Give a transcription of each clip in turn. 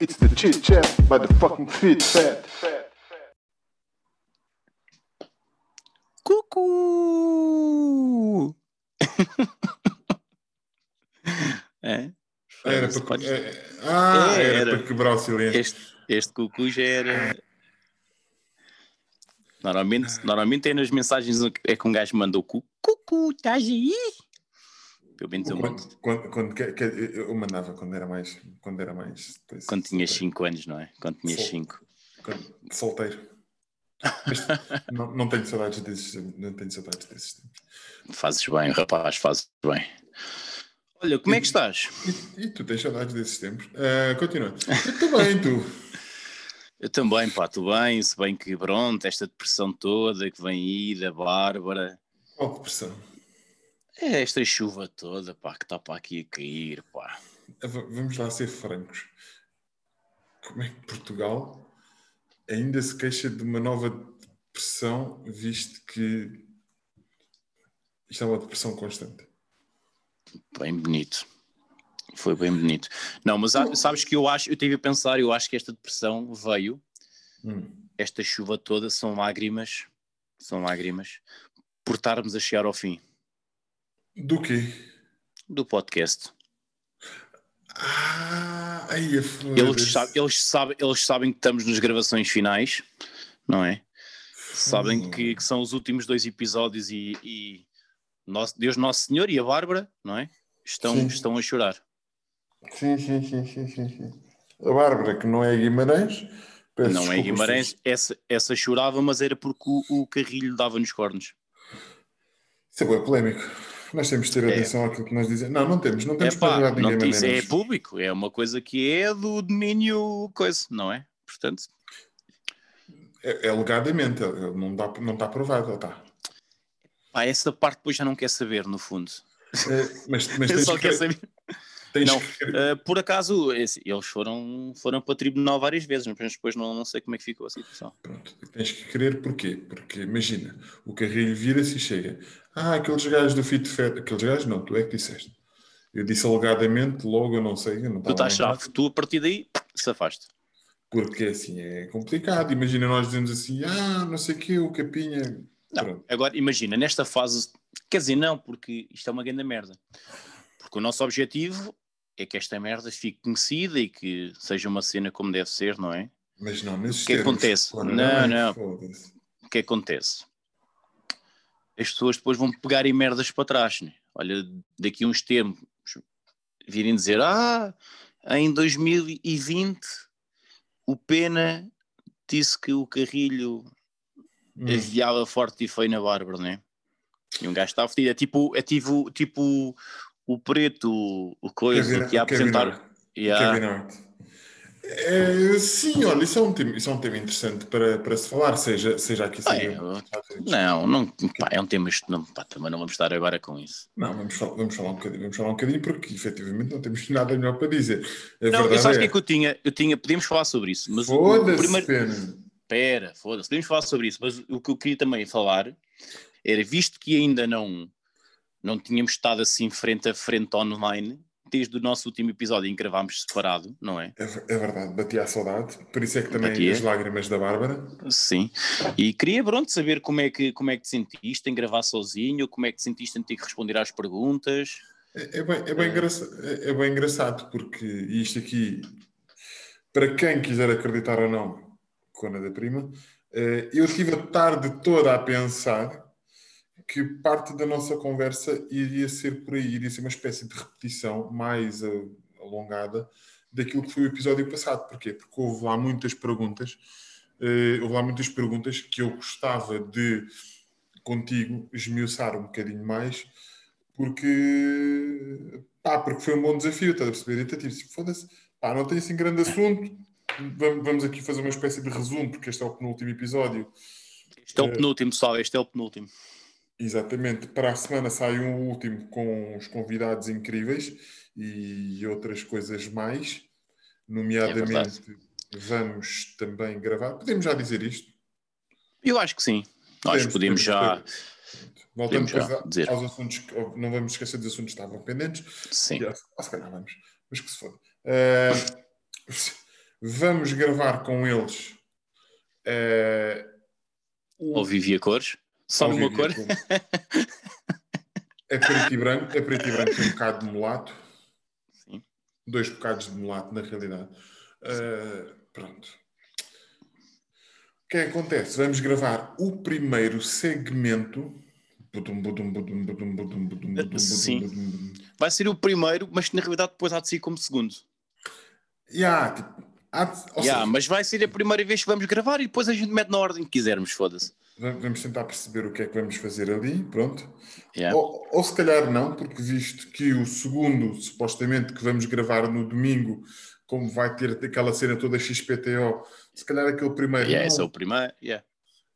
It's the chit chat by the fucking fit fat. Cucu! é? Era para, pode- é- ah, era, era. para quebrar o silêncio. Este, este cucu já era. Normalmente, normalmente é nas mensagens é que um gajo manda o cu. Cucu, estás aí? Pelo menos eu. Quando, quando, quando que- que- eu mandava quando era mais. Quando era mais. coisa, Quando tinhas solteiro. 5 anos, não é? Quando tinhas Sol- 5. Quando- solteiro. Não, não tenho saudades desses não tenho saudades desses tempos. Fazes bem, rapaz, fazes bem. Olha, como é que estás? E, e tu tens saudades desses tempos? Ah, continua. Eu também, tu. Eu também, pá, estou bem, se bem que pronto, esta depressão toda que vem aí da Bárbara. Qual depressão? É esta chuva toda, pá, que está para aqui a cair, pá. Ah, Vamos lá ser francos. Como é que Portugal ainda se queixa de uma nova depressão, visto que isto é uma depressão constante? Bem bonito. Foi bem bonito. Não, mas há- sabes que eu acho, eu estive a pensar, eu acho que esta depressão veio, Hum. esta chuva toda são lágrimas, são lágrimas, por estarmos a chegar ao fim Do quê? do podcast. Ah, aí a Eles, sabem, eles, sabem, eles sabem que estamos nas gravações finais, não é? Sabem Hum. que, que são os últimos dois episódios e, e nosso, Deus Nosso Senhor e a Bárbara, não é? Estão, Sim. estão a chorar. Sim, sim, sim, sim, sim. A Bárbara, que não é Guimarães, peço não é Guimarães, essa, essa chorava, mas era porque o, o carrilho dava nos cornos. Isso é bem polémico. Nós temos de ter É. atenção àquilo que nós dizemos. Não, não temos. Não temos É pá, de não, ninguém isso é público, é uma coisa que é do domínio coisa, não é? Portanto, É, é alegadamente. é- Não, dá, não está provado. Está. pá, essa parte depois já não quer saber, no fundo. É, mas, mas tens só que, quer saber. tens Não, que- Uh, por acaso, esse- eles foram, foram para tribunal várias vezes, mas depois não, não sei como é que ficou a situação. Pronto, tens que querer porquê? Porque imagina, o carrilho vira-se e chega. Ah, aqueles gajos do Fit Fat. Aqueles gajos não, tu é que disseste. Eu disse alegadamente, logo eu não sei. Eu não Tu estás chave, tu a partir daí safaste. Porque assim é complicado. Imagina nós dizemos assim, ah, não sei o quê, o capinha. Não, Pronto. agora imagina, nesta fase, quer dizer, não, porque isto é uma grande merda. Porque o nosso objetivo é que esta merda fique conhecida e que seja uma cena como deve ser, não é? Mas não, nesses O que que termos. acontece? Não, não. foda-se. O que que acontece? As pessoas depois vão pegar em merdas para trás, né? Olha, daqui a uns tempos virem dizer, ah, em 2020 o Pena disse que o Carrilho Hum. aviava forte e feio na Bárbara, né? E um gajo está fedido. É tipo, é tipo, tipo o preto, o coisa, que ia apresentar. Hart. Yeah. É, sim, olha, isso é um tema, isso é um tema interessante para, para se falar, seja, seja aqui, seja Estados Unidos. Não, não, pá, é um tema. isto Não, pá, também não vamos estar agora com isso. Não, vamos falar, vamos falar um bocadinho, vamos falar um bocadinho, porque efetivamente não temos nada melhor para dizer. A não, eu sabes o é, que é que eu tinha? Eu tinha, podíamos falar sobre isso, mas foda-se, primeiro. pena. Pera, foda-se, podemos falar sobre isso, mas o que eu queria também falar era, visto que ainda não, não tínhamos estado assim frente a frente online, desde o nosso último episódio em que gravámos separado, não é? É, é verdade, batia a saudade, por isso é que também Batia. as lágrimas da Bárbara. Sim. E queria, pronto, saber como é, que, como é que te sentiste em gravar sozinho, como é que te sentiste em ter que responder às perguntas. É, é bem, é, bem engraçado, é, é bem engraçado, porque isto aqui, para quem quiser acreditar ou não, Cona da Prima, eh, eu tive a tarde toda a pensar que parte da nossa conversa iria ser por aí, iria ser uma espécie de repetição mais eh, alongada daquilo que foi o episódio passado. Porquê? Porque houve lá muitas perguntas, eh, houve lá muitas perguntas que eu gostava de contigo esmiuçar um bocadinho mais, porque, pá, porque foi um bom desafio, estás a perceber? Então, tipo, foda-se, pá, não tem assim grande assunto, vamos, vamos aqui fazer uma espécie de resumo, porque este é o penúltimo episódio. Este é o penúltimo, pessoal, este é o penúltimo. Exatamente, para a semana sai um último com os convidados incríveis e outras coisas mais, nomeadamente vamos também gravar. Podemos já dizer isto? Eu acho que sim. Nós podemos já. Voltando podemos já depois a- dizer. aos assuntos, que- não vamos esquecer dos assuntos que estavam pendentes. Sim. Ah, se calhar vamos, mas que se foda. Eh, Vamos gravar com eles. eh, o- Ou vivia cores? Só numa vivo, cor? É preto e branco, é preto e branco, tem um bocado de mulato. Sim. Dois bocados de mulato, na realidade. Eh, pronto. O que é que acontece? Vamos gravar o primeiro segmento. Sim. Vai ser o primeiro, mas que na realidade depois há de sair como segundo. Yeah, tipo, há de- Yeah, seja, mas vai ser a primeira vez que vamos gravar e depois a gente mete na ordem que quisermos, foda-se. Va- vamos tentar perceber o que é que vamos fazer ali, pronto. Yeah. Ou, ou se calhar não, porque visto que o segundo, supostamente, que vamos gravar no domingo, como vai ter aquela cena toda XPTO, se calhar aquele primeiro. Yeah, não. esse é o primeiro. Yeah.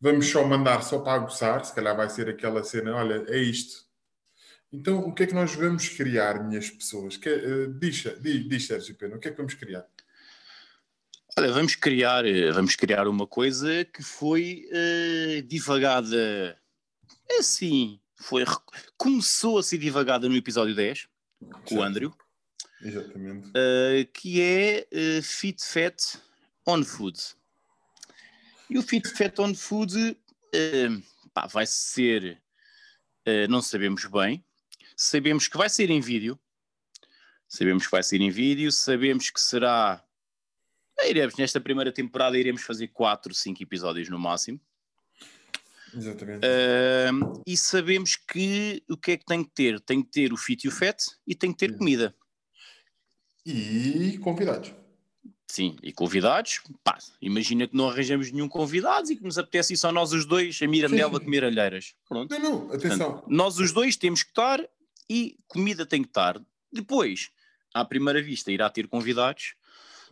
Vamos só mandar só para aguçar, se calhar vai ser aquela cena, olha, é isto. Então, o que é que nós vamos criar, minhas pessoas? Que, eh, diz, diz, diz, Sérgio Pena, o que é que vamos criar? Olha, vamos criar, eh, vamos criar uma coisa que foi eh, divagada assim. Foi, começou a ser divagada no episódio 10, com o. Andrew, Exatamente. eh, que é eh, Fit Fat on Food. E o Fit Fat on Food pá, vai ser, não sabemos bem, sabemos que vai ser em vídeo, sabemos que vai ser em vídeo, sabemos que será. Iremos, nesta primeira temporada iremos fazer 4, 5 episódios no máximo. Exatamente. Ahm, e sabemos que o que é que tem que ter? Tem que ter o fit e o fat e tem que ter Sim. comida. E convidados. Sim, e convidados, pá, imagina que não arranjamos nenhum convidado e que nos apetece só nós os dois, a Mirandela sim. comer alheiras. Pronto. Não, não, atenção. Portanto, nós os dois temos que estar e comida tem que estar. Depois, à primeira vista, irá ter convidados,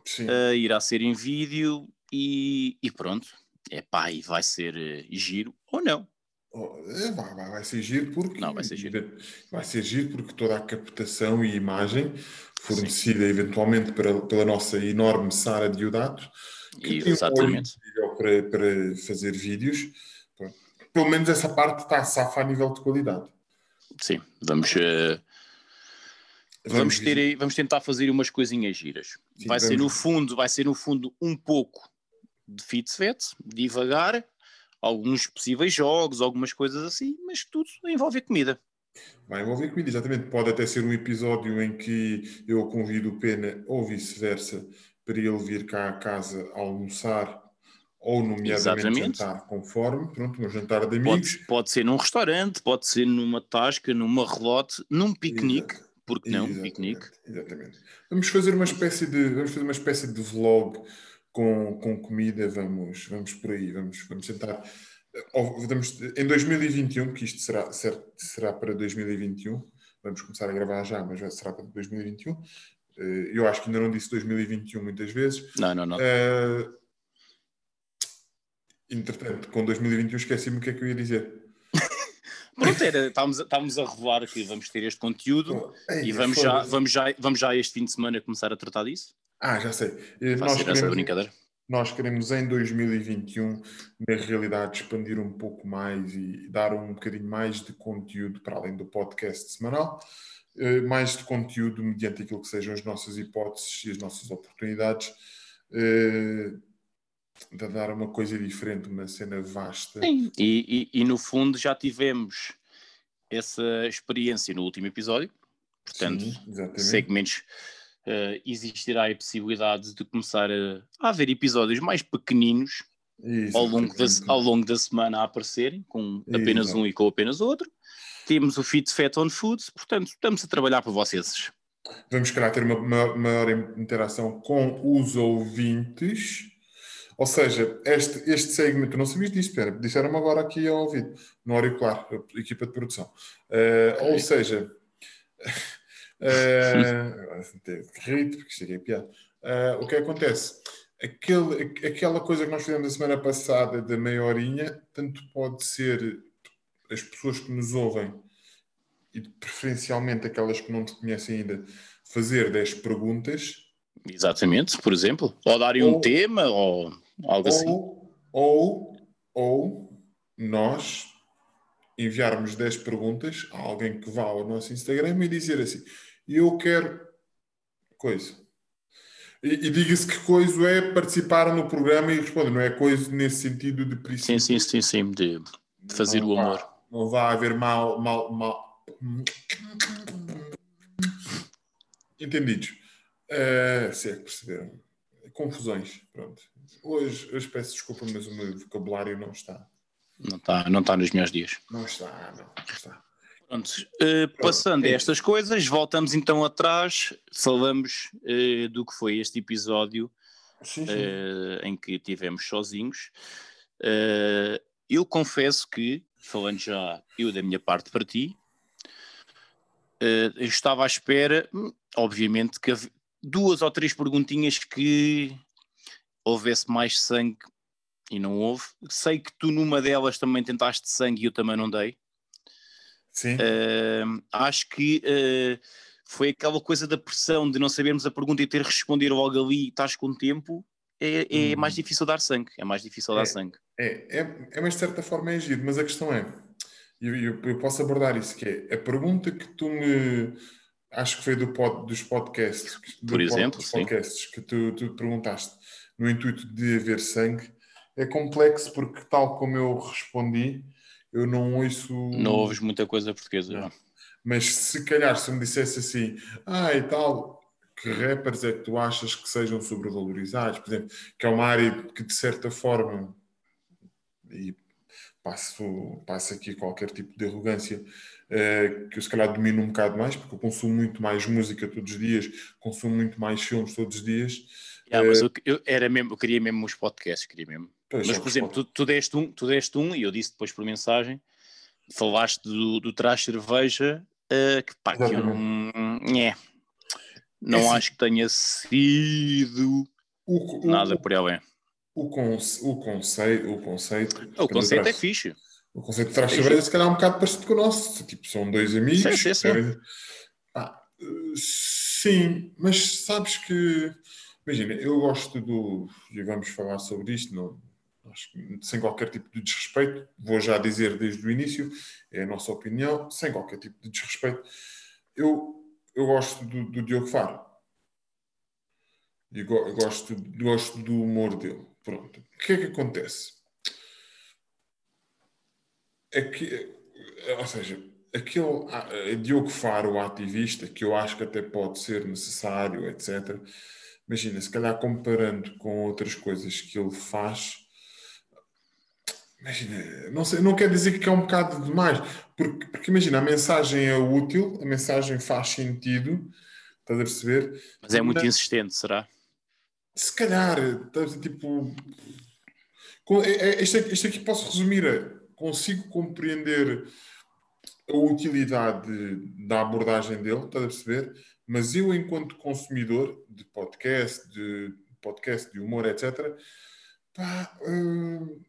Sim. ah, irá ser em vídeo e, e pronto. É pá, e vai ser eh, giro ou não. Oh, vai, vai, vai ser giro porque. Não, vai ser giro. Vai ser giro porque toda a captação e imagem fornecida eventualmente para, pela nossa enorme Sara Diodato, que um Exatamente. incrível para, para fazer vídeos. Pelo menos essa parte está a safa a nível de qualidade. Sim, vamos, eh, vamos, ter, vamos tentar fazer umas coisinhas giras. Sim, vai ser no vamos- fundo, vai ser no fundo um pouco de fit fet, devagar, alguns possíveis jogos, algumas coisas assim, mas tudo envolve comida. Vai envolver comida, exatamente. Pode até ser um episódio em que eu convido o Pena ou vice-versa para ele vir cá à casa almoçar ou, nomeadamente, Exatamente. jantar conforme. Pronto, um jantar de amigos. Pode, pode ser num restaurante, pode ser numa tasca, numa relote, num piquenique, Exato. Porque não, Exatamente, piquenique. Exatamente. Vamos fazer uma espécie de, vamos fazer uma espécie de vlog com, com comida. Vamos, vamos por aí. Vamos, vamos tentar. Vamos- em 2021, que isto será, ser- será para 2021, vamos começar a gravar já, mas será para 2021. Eh, Eu acho que ainda não disse 2021 muitas vezes. Não, não, não. Eh, entretanto, com 2021 esqueci-me o que é que eu ia dizer. Pronto, era, estávamos, a- estávamos a revelar que vamos ter este conteúdo Ei, e vamos já, vamos, já, vamos já este fim de semana começar a tratar disso. Ah, já sei. Eh, Nós queremos, brincadeira. nós queremos em 2021, na realidade, expandir um pouco mais e dar um bocadinho mais de conteúdo para além do podcast semanal, eh, mais de conteúdo mediante aquilo que sejam as nossas hipóteses e as nossas oportunidades, eh, de dar uma coisa diferente, uma cena vasta. Sim, e, e, e no fundo já tivemos essa experiência no último episódio, portanto, Sim, exatamente. segmentos eh, existirá a possibilidade de começar a, a haver episódios mais pequeninos ao longo, da, ao longo da semana a aparecerem, com apenas Exato. um e com apenas outro. Temos o Fit Fat on Food, portanto, estamos a trabalhar para vocês. Vamos, calhar, ter uma maior, maior interação com os ouvintes. Ou seja, este, este segmento, não sabias disso, espera, disseram-me agora aqui ao ouvido, no auricular, equipa de produção. Ok. Ou seja, eh, rito, porque cheguei a piada. Eh, o que acontece? Aquele, aquela coisa que nós fizemos a semana passada da meia horinha, tanto pode ser as pessoas que nos ouvem e preferencialmente aquelas que não te conhecem ainda, fazer 10 perguntas Exatamente, por exemplo. Ou darem um Ou- tema, ou algo assim. ou, ou, ou nós enviarmos 10 perguntas a alguém que vá ao nosso Instagram e dizer assim: Eu quero coisa. E, e diga-se que coisa é participar no programa e responder, não é coisa nesse sentido de princípio. Sim, sim, sim, sim, de, de fazer não o vá- amor. não vai haver mal, mal, mal. Entendidos. Eh, se é que perceberam. Confusões. Pronto. Hoje, hoje peço desculpa, mas o meu vocabulário não está. Não está não tá nos meus dias. Não está, não, não está. Pronto, eh, passando a é estas coisas, voltamos então atrás, falamos eh, do que foi este episódio Sim, sim. eh, em que tivemos sozinhos. Eu confesso que, falando já eu da minha parte para ti, eu estava à espera, hum, obviamente, que duas ou três perguntinhas que houvesse mais sangue e não houve. Sei que tu numa delas também tentaste sangue e eu também não dei. Sim. Uh, acho que uh, foi aquela coisa da pressão de não sabermos a pergunta e ter que responder logo ali e estás com tempo. É, é Hum. mais difícil dar sangue. É mais difícil dar É. sangue. É, é, é, mas de certa forma é giro, mas a questão é, eu, eu, eu posso abordar isso, que é a pergunta que tu me, acho que foi do pod, dos podcasts, do Por pod- exemplo, sim. podcasts que tu, tu perguntaste no intuito de haver sangue, é complexo porque tal como eu respondi, eu não ouço... Não ouves muita coisa portuguesa. Não. Mas se calhar se me dissesse assim, ah, e tal, que rappers é que tu achas que sejam sobrevalorizados, por exemplo, que é uma área que de certa forma, e passo, passo aqui qualquer tipo de arrogância, que eu se calhar domino um bocado mais, porque eu consumo muito mais música todos os dias, consumo muito mais filmes todos os dias. Yeah, mas eu, eu era mesmo, eu queria mesmo os podcasts, queria mesmo. Pois, Mas, é, por exemplo, tu, tu deste um, tu deste um, e eu disse depois por mensagem, falaste do, do trás cerveja, uh, que pá, que eu não. É, não É assim. acho que tenha sido o, o, nada por aí bem. o, conce- o conceito, o conceito, O conceito é fixe. O conceito de trás de cerveja, se calhar, é um bocado parecido com o nosso. Tipo, são dois amigos. Sim, sim, sim. querem- Ah, sim, mas sabes que. Imagina, eu gosto do. E vamos falar sobre isto, não, que sem qualquer tipo de desrespeito. Vou já dizer desde o início, é a nossa opinião, sem qualquer tipo de desrespeito. Eu, eu gosto do, do Diogo Faro. E eu gosto, gosto do humor dele. Pronto. O que é que acontece? É que, ou seja, aquele ah, eh, Diogo Faro, o ativista, que eu acho que até pode ser necessário, etc. Imagina, se calhar comparando com outras coisas que ele faz, imagina, não, sei, não quer dizer que é um bocado demais, porque, porque imagina, a mensagem é útil, a mensagem faz sentido, estás a perceber? Mas é muito insistente, será? Se calhar, tipo. com- é- é- Este aqui, este aqui posso resumir. Consigo compreender a utilidade da abordagem dele, estás a perceber? Mas eu, enquanto consumidor de podcast, de podcast, de humor, etc., pá, hum,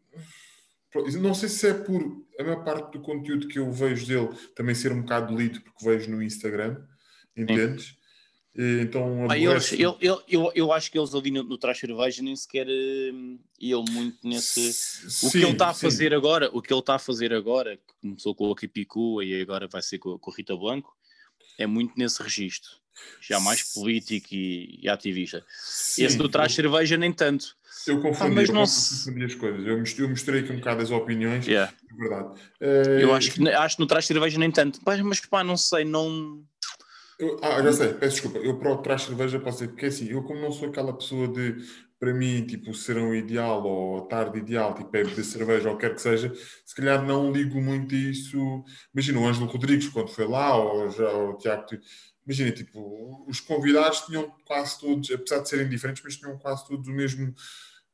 não sei se é por a maior parte do conteúdo que eu vejo dele também ser um bocado lido, porque vejo no Instagram, entendes? E Então, Ah, eles, ele, ele- eu, eu acho que eles ali no, no Trás Cerveja nem sequer hum, iam muito nesse. O que ele está a fazer agora, o que ele está a fazer agora, que começou com a Kipicua e agora vai ser com, com a Rita Blanco, é muito nesse registro. Já mais político e, e ativista. Esse do Trás Cerveja nem tanto. Eu confundi, mas eu não confundi as coisas. Eu misturei, eu misturei aqui um bocado as opiniões, Yeah. é verdade. Eh, Eu acho que, acho que no Trás Cerveja nem tanto. Mas, mas pá, não sei, não. Eu- ah, já sei, peço desculpa. Eu para o trás cerveja posso dizer, porque assim, eu como não sou aquela pessoa de, para mim, tipo, serão ideal ou tarde ideal, tipo, é beber cerveja ou quer que seja, se calhar não ligo muito a isso. Imagina o Ângelo Rodrigues quando foi lá, ou já o Tiago. Imagina, tipo, os convidados tinham quase todos, apesar de serem diferentes, mas tinham quase todos o mesmo.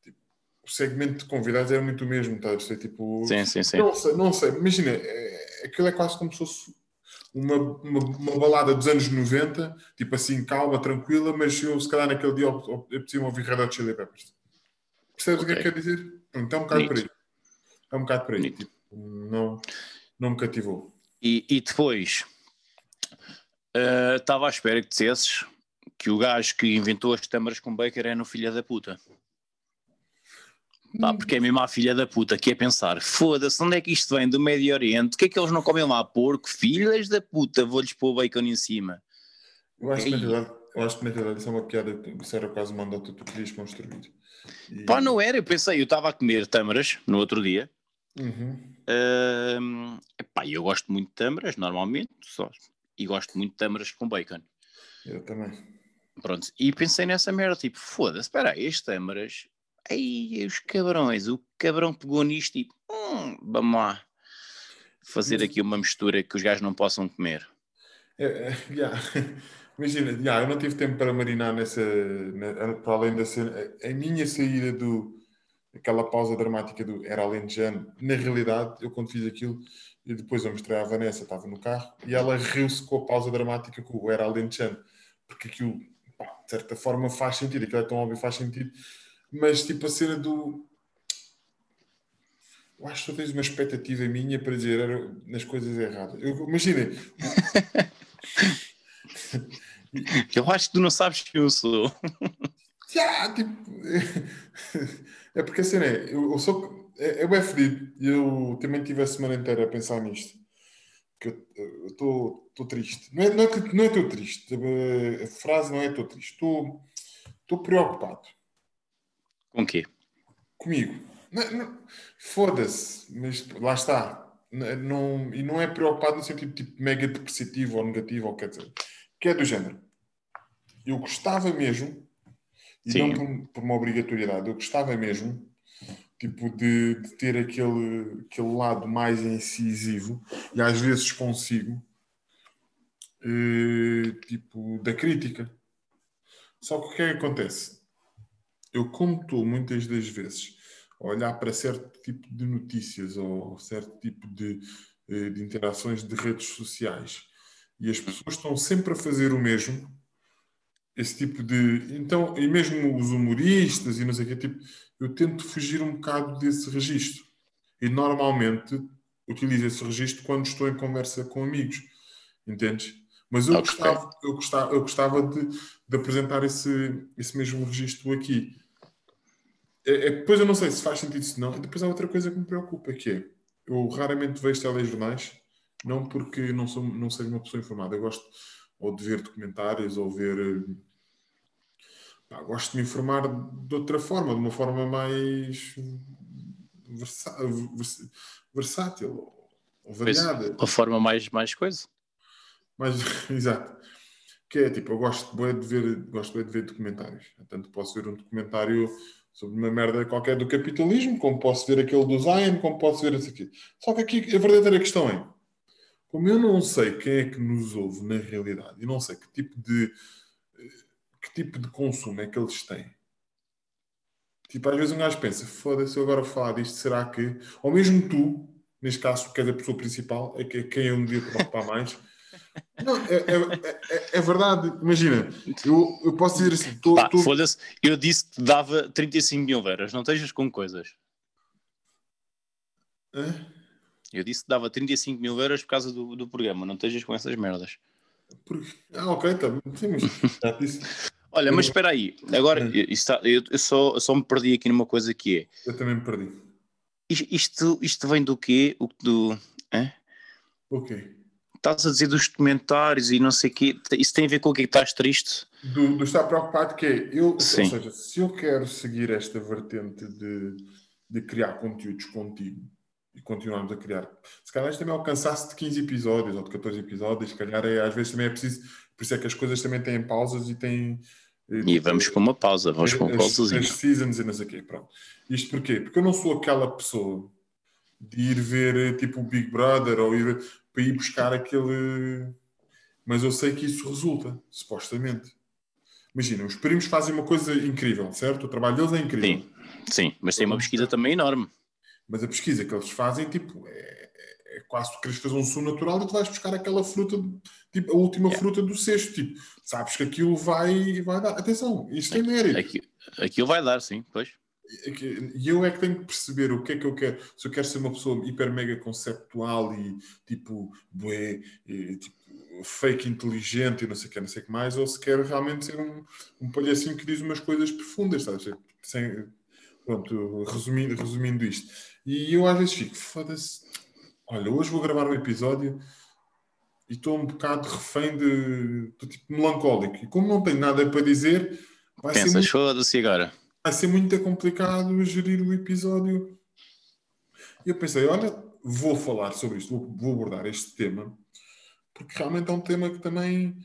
tipo, o segmento de convidados era muito o mesmo, perceber? Tipo, Sim, sim, sim. Não sei, não sei. Imagina, é, aquilo é quase como se fosse uma, uma, uma balada dos anos 90, tipo assim, calma, tranquila, mas eu, se calhar, naquele dia, preciso ouvir Red Hot Chili Peppers. Percebes o que é que quer dizer? Pronto, é um bocado por aí. É um bocado por aí. Tipo, não, não me cativou. E, e depois eh, estava à espera que dissesses que o gajo que inventou as tâmaras com Baker era no filho da puta. Pá, porque é mesmo a filha da puta que é pensar: foda-se, onde é que isto vem? Do Médio Oriente? O que é que eles não comem lá? Porco, filhas da puta, vou-lhes pôr bacon em cima. Eu acho que, na Ei. verdade, eu acho que na realidade isso é uma piada que isso era quase uma andota que tu querias construir. E- Pá, não era, eu pensei, eu estava a comer tâmaras no outro dia. Uhum. Epá, eu gosto muito de tâmaras, normalmente, só, e gosto muito de tâmaras com bacon. Eu também. Pronto, e pensei nessa merda, tipo, foda-se, espera aí, as tâmaras, aí os cabrões, o cabrão pegou nisto e, hum, vamos lá, fazer aqui uma mistura que os gajos não possam comer. É, é, yeah. Imagina, yeah, eu não tive tempo para marinar nessa, na- para além da cena. A, a minha saída do aquela pausa dramática do era alentejano, na realidade, eu quando fiz aquilo, e depois eu mostrei à Vanessa, estava no carro, e ela riu-se com a pausa dramática com o era alentejano, porque aquilo, pá, de certa forma, faz sentido, aquilo é tão óbvio, faz sentido, mas tipo a cena do. Eu acho que tu tens uma expectativa minha para dizer era, nas coisas erradas. Imaginem, Eu acho que tu não sabes quem eu sou. Já, tipo, é porque a cena é, eu, eu sou, é, é bem fedido e eu também tive a semana inteira a pensar nisto, que eu estou triste, não é, não é que não estou triste, a, frase não é estou triste, estou preocupado Com quê? comigo, foda-se, mas lá está, não, e não é preocupado no sentido tipo mega depressivo ou negativo, ou quer dizer, que é do género, eu gostava mesmo e Sim. não por, por uma obrigatoriedade, eu gostava mesmo tipo de, de ter aquele, aquele lado mais incisivo e às vezes consigo eh, tipo da crítica. Só que o que é que acontece eu como estou muitas das vezes a olhar para certo tipo de notícias ou certo tipo de, eh, de interações de redes sociais e as pessoas estão sempre a fazer o mesmo esse tipo de. Então, e mesmo os humoristas e não sei o quê, tipo, eu tento fugir um bocado desse registro. E normalmente utilizo esse registro quando estou em conversa com amigos. Entendes? Mas eu Ok. gostava, eu gostava, eu gostava de, de apresentar esse, esse mesmo registro aqui. É, é, depois eu não sei se faz sentido se não. E depois há outra coisa que me preocupa, que é eu raramente vejo telejornais, não porque não, sou, não seja uma pessoa informada. Eu gosto ou de ver documentários ou ver. pá, gosto de me informar de outra forma, de uma forma mais versa- vers- versátil ou Pois. variada. A forma mais, mais coisa. Mas, exato. Que é tipo, eu gosto de ver, gosto de ver documentários. Tanto posso ver um documentário sobre uma merda qualquer do capitalismo, como posso ver aquele do Zion, como posso ver esse aqui. Só que aqui a verdadeira questão é, como eu não sei quem é que nos ouve na realidade, e não sei que tipo de que tipo de consumo é que eles têm. Tipo, às vezes um gajo pensa, foda-se, eu agora falar disto, será que... Ou mesmo tu, neste caso, que és a pessoa principal, é que- quem eu me devia preocupar mais. Não, é, é- é- é verdade. Imagina, eu, eu posso dizer assim, tô, Pá, tô- foda-se, eu disse que te dava 35 mil euros, não estejas com coisas. Hã? Eu disse que dava 35 mil euros por causa do, do programa, não estejas com essas merdas. Porque- Ah, ok, tá bem. Sim, mas já disse. Olha, mas espera aí, agora Hum. eu, está- eu- eu só, eu só me perdi aqui numa coisa que é, Eu também me perdi. is- isto, isto vem do quê? O do... hã? Ok. Estás a dizer dos documentários e não sei o quê, isso tem a ver com o que é estás triste? Do, do estar preocupado que é, eu, Sim. ou seja, se eu quero seguir esta vertente de, de criar conteúdos contigo e continuarmos a criar, se calhar isto também alcançasse de 15 episódios ou de 14 episódios, se calhar é, às vezes também é preciso, por isso é que as coisas também têm pausas e têm. eh, E vamos para uma pausa, vamos para uma as, pausazinha. as seasons e não sei o quê, pronto. Isto porquê? Porque eu não sou aquela pessoa de ir ver eh, tipo o Big Brother ou ir para ir buscar aquele. Mas eu sei que isso resulta, supostamente. Imagina, os primos fazem uma coisa incrível, certo? O trabalho deles é incrível. Sim, sim, mas tem uma pesquisa também enorme. Mas a pesquisa que eles fazem, tipo, é, é- é quase tu queres fazer um sumo natural e tu vais buscar aquela fruta, tipo, a última Yeah. fruta do cesto. Tipo, sabes que aquilo vai, vai dar. Atenção, isto tem mérito. Aqui, aquilo vai dar, sim, pois. É E eu é que tenho que perceber o que é que eu quero. Se eu quero ser uma pessoa hiper mega conceptual e tipo, bué, e, tipo, fake inteligente e não sei o que, não sei o que mais, ou se quero realmente ser um, um palhacinho que diz umas coisas profundas, sabes? Sem, pronto, resumindo, resumindo isto. E eu às vezes fico, foda-se, olha, hoje vou gravar um episódio e estou um bocado refém de, do tipo melancólico. E como não tenho nada para dizer, vai ser, Pensas, muito, foda-se agora. Vai ser muito complicado gerir o episódio. E eu pensei, olha, vou falar sobre isto, vou, vou abordar este tema, porque realmente é um tema que também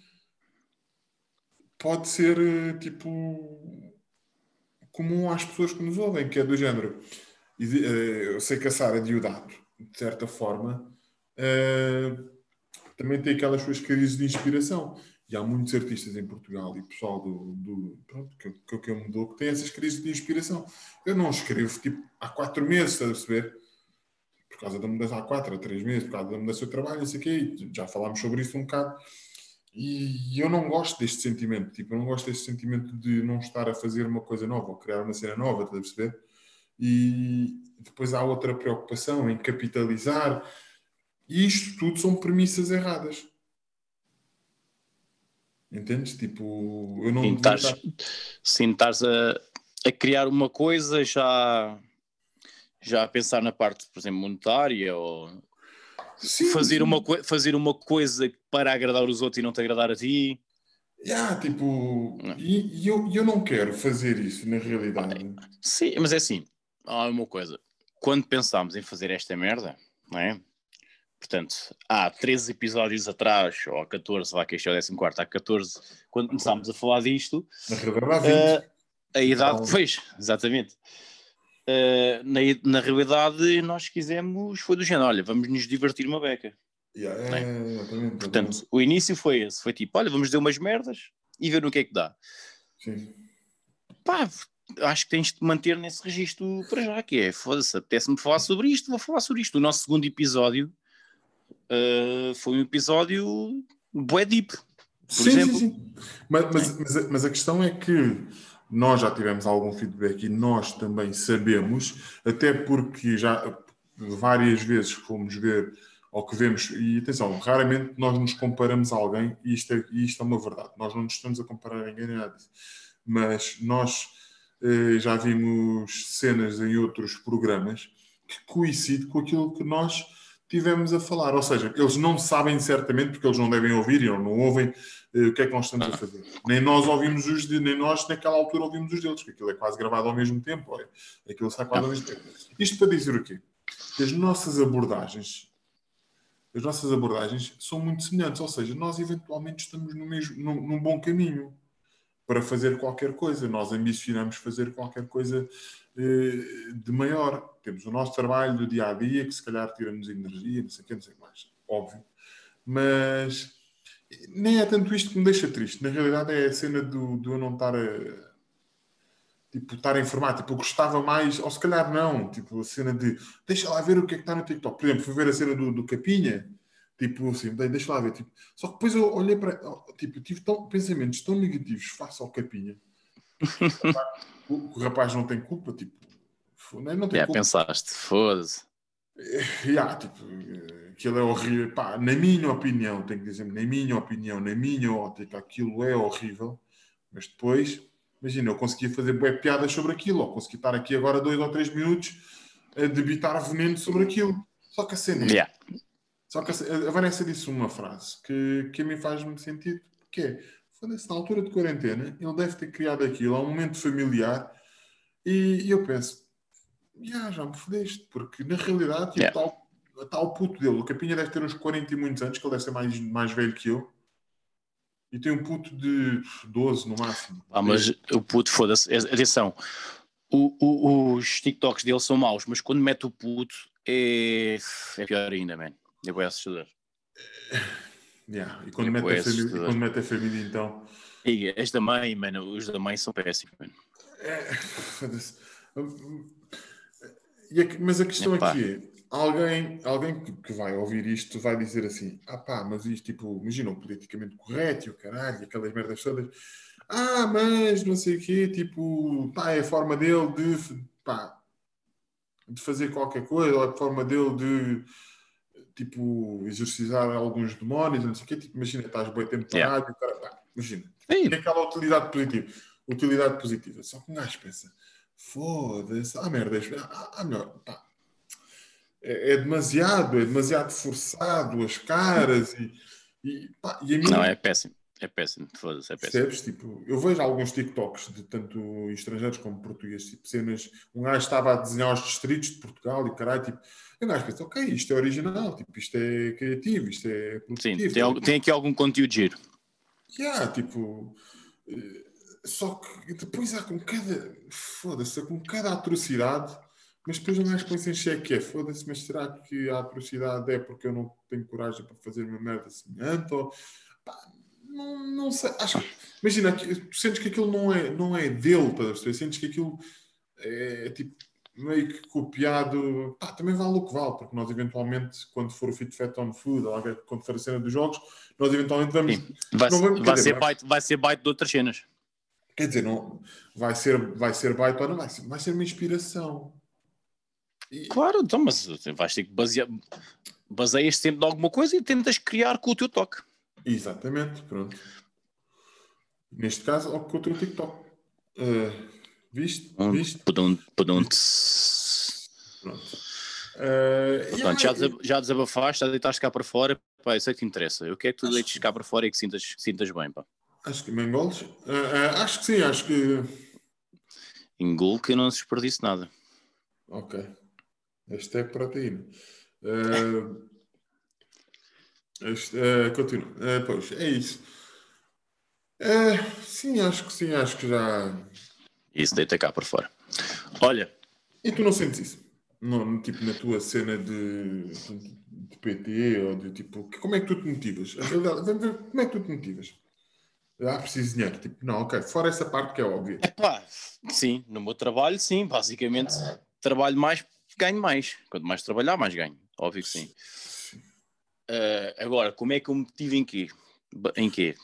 pode ser eh, tipo comum às pessoas que nos ouvem, que é do género. Eh, eu sei que a Sara Diodato, de certa forma, eh, também tem aquelas suas crises de inspiração. E há muitos artistas em Portugal e pessoal do, do pronto, que, que, que eu mudou que têm essas crises de inspiração. Eu não escrevo tipo há quatro meses, estás a perceber? Por causa da mudança há quatro, há três meses, por causa da mudança do trabalho, não sei o quê, já falámos sobre isso um bocado. E eu não gosto deste sentimento, tipo, eu não gosto deste sentimento de não estar a fazer uma coisa nova ou criar uma cena nova, estás a perceber? E depois há outra preocupação em capitalizar. E isto tudo são premissas erradas. Entendes? Tipo, eu não. Sim, estás, sim, estás a, a criar uma coisa já, já a pensar na parte, por exemplo, monetária ou Sim, fazer, sim. Uma, fazer uma coisa para agradar os outros e não te agradar a ti. Yeah, tipo, Não. e, e eu, eu não quero fazer isso na realidade. Sim, mas é assim, há uma coisa. Quando pensámos em fazer esta merda, não é? Portanto, há 13 episódios atrás, ou há 14, lá que este é o 14, há 14, quando começámos a falar disto, Na 20. eh, a idade, Então- pois, exatamente. Eh, na, na realidade, nós quisemos, foi do género, olha, vamos nos divertir uma beca. Yeah, não é? é, exatamente, exatamente. Portanto, o início foi esse, foi tipo, olha, vamos dar umas merdas e ver no que é que dá. Sim. Pá, acho que tens de manter nesse registro para já, que é, foda-se, apetece-me falar sobre isto, vou falar sobre isto. O nosso segundo episódio eh, foi um episódio bué deep. Sim, exemplo. sim, sim. Mas, mas, mas, a, mas a questão é que nós já tivemos algum feedback e nós também sabemos, até porque já várias vezes fomos ver ou que vemos, e atenção, raramente nós nos comparamos a alguém, e isto é, isto é uma verdade, nós não nos estamos a comparar a ninguém nada disso. Mas nós eh, já vimos cenas em outros programas que coincidem com aquilo que nós tivemos a falar. Ou seja, eles não sabem certamente, porque eles não devem ouvir e não ouvem eh, o que é que nós estamos a fazer. Nem nós ouvimos os de, nem nós naquela altura ouvimos os deles, porque aquilo é quase gravado ao mesmo tempo. Olha, aquilo sai quase ao mesmo tempo. Isto para dizer o quê? Que as nossas abordagens, as nossas abordagens são muito semelhantes, ou seja, nós eventualmente estamos no mesmo, num, num bom caminho para fazer qualquer coisa. Nós ambicionamos fazer qualquer coisa de maior. Temos o nosso trabalho do dia a dia, que se calhar tira-nos energia, não sei o que, não sei mais. Óbvio. Mas nem é tanto isto que me deixa triste. Na realidade é a cena do, do eu não estar a tipo, estar a informar. Tipo, eu gostava mais, ou se calhar não, tipo, a cena de deixa lá ver o que é que está no TikTok. Por exemplo, fui ver a cena do, do Capinha, tipo assim, "Dei- deixa lá ver. Tipo, só que depois eu olhei para, tipo, tive tão, pensamentos tão negativos face ao Capinha. O, o rapaz não tem culpa, tipo, fo- não, tem Já culpa. pensaste, foda-se. Yeah, tipo, eh, aquilo é horrível. Pá, na minha opinião, tenho que dizer, na minha opinião, na minha ótica, aquilo é horrível. Mas depois, imagina, eu conseguia fazer bué piadas sobre aquilo, ou consegui estar aqui agora dois ou três minutos a debitar veneno sobre aquilo. Só que a cena é, Yeah. só que a, a Vanessa disse uma frase que, que a mim faz muito sentido, que é, na altura de quarentena, ele deve ter criado aquilo, há um momento familiar, e, e eu penso, "Ya, já me fodeste, porque na realidade tipo, Yeah. o puto dele, o Capinha deve ter uns 40 e muitos anos, que ele deve ser mais, mais velho que eu, e tem um puto de 12 no máximo. Ah, mas o puto, foda-se. Atenção, o- o- os TikToks dele são maus, mas quando mete o puto é, é pior ainda, man. É bem assustador. Yeah, E quando É mete, família, e quando mete a família, então... E as da mãe, mano, os da mãe são péssimos, mano. É, mas a questão Epá. aqui é: alguém, alguém que, vai ouvir isto vai dizer assim: ah pá, mas isto, tipo, imagina o politicamente correto e o caralho, aquelas merdas todas. Ah, mas não sei o quê, tipo, pá, é a forma dele de, pá, de fazer qualquer coisa, ou é a forma dele de, tipo, exorcizar alguns demónios, não sei o quê. Tipo, imagina, estás bem tempo Yeah. parado e o cara, pá, imagina. Sim, Tem aquela utilidade positiva. Utilidade positiva. Só que um gajo pensa, foda-se, ah merda, ah, ah, melhor, pá. É, é demasiado, é demasiado forçado, as caras e E, pá, e a mim, Não, é péssimo. É péssimo. Foda-se, é péssimo. Percebes? Tipo, eu vejo alguns TikToks de tanto estrangeiros como portugueses, tipo, cenas. Um gajo estava a desenhar os distritos de Portugal e caralho, tipo, um gajo pensa, ok, isto é original, tipo, isto é criativo, isto é Sim, tem, al- tem aqui algum conteúdo giro. Yeah, tipo, eh, só que depois há com cada, foda-se, com cada atrocidade, mas depois um gajo põe-se em xeque, é, foda-se, mas será que a atrocidade é porque eu não tenho coragem para fazer uma merda semelhante? Ou, pá, não, não sei, acho que, imagina, tu sentes que aquilo não é, não é dele, estás a perceber? Sentes que aquilo é, tipo, meio que copiado, pá, também vale o que vale, porque nós eventualmente, quando for o Fit Fat on Food, ou quando for a cena dos jogos, nós eventualmente vamos... Sim. Vai, Não vamos- vai dizer, ser byte, vai ser byte de outras cenas. Quer dizer, não, vai ser, vai ser byte ou não vai ser, vai ser uma inspiração. E, Claro, então, mas vais ter que basear. Baseias sempre de alguma coisa e tentas criar com o teu toque. Exatamente, pronto. Neste caso, ou com o teu TikTok. Uh, viste? Um, Viste? Pudum, pudum, Pronto. Uh, Pronto, já, aí- desa- já desabafaste, já deitaste cá para fora. Pá, eu sei que te interessa. Eu quero que tu deites cá para fora e que sintas, que sintas bem. Pá. Acho que Mengoles. Uh, uh, acho que sim, acho que. Engulo que eu não desperdice nada. Ok. Este é proteína. Uh, uh, continua. Uh, pois, é isso. Uh, sim, acho que sim, acho que já. Isso deita cá para fora. Olha, E tu não sentes isso? Não, tipo, na tua cena de, de PT ou de tipo. Como é que tu te motivas? Vamos ver, Como é que tu te motivas? Ah, preciso dinheiro. Tipo, não, ok. Fora essa parte que é óbvia. Epá, sim, no meu trabalho, sim, basicamente trabalho mais, ganho mais. Quanto mais trabalhar, mais ganho. Óbvio que sim. Ah, agora, como é que eu me motivo em quê? Em quê?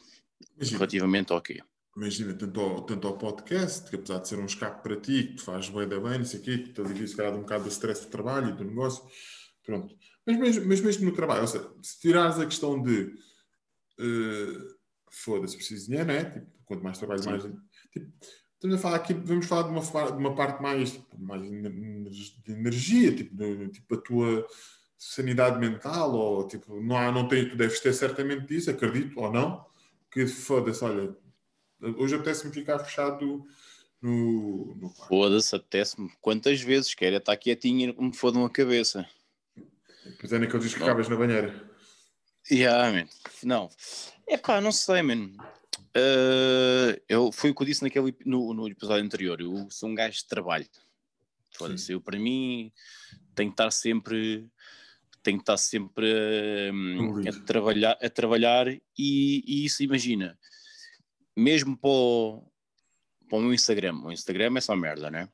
Imagina, Relativamente ao quê? imagina tanto, ao, tanto ao podcast, que apesar de ser um escape para ti, que te faz bem da bem, não sei o quê, que te alivia se calhar um bocado do stress do trabalho e do negócio. Pronto. Mas mesmo, mas mesmo no trabalho, ou seja, se tirares a questão de eh, foda-se, preciso de dinheiro, não é? Tipo, quanto mais trabalho, Sim. mais. Tipo, estamos a falar aqui, vamos falar de uma, de uma parte mais, tipo, mais de energia, tipo, de- tipo a tua sanidade mental, ou tipo, não, há, não tem, tu deves ter certamente disso, acredito, ou não, que foda-se, olha, hoje apetece-me ficar fechado no, no quarto. Foda-se, apetece-me. Quantas vezes quero é estar quietinho e me fodam a cabeça. Pois é naqueles dias que acabas na banheira. Yeah, man. Não. É pá, não sei, man. Uh, eu, foi o que eu disse naquele, no, no episódio anterior. Eu sou um gajo de trabalho. Foda-se, eu para mim tenho que estar sempre. Tenho que estar sempre hum, a, trabalhar, a trabalhar e, e isso, imagina, mesmo para o, para o meu Instagram. O Instagram é só merda, né?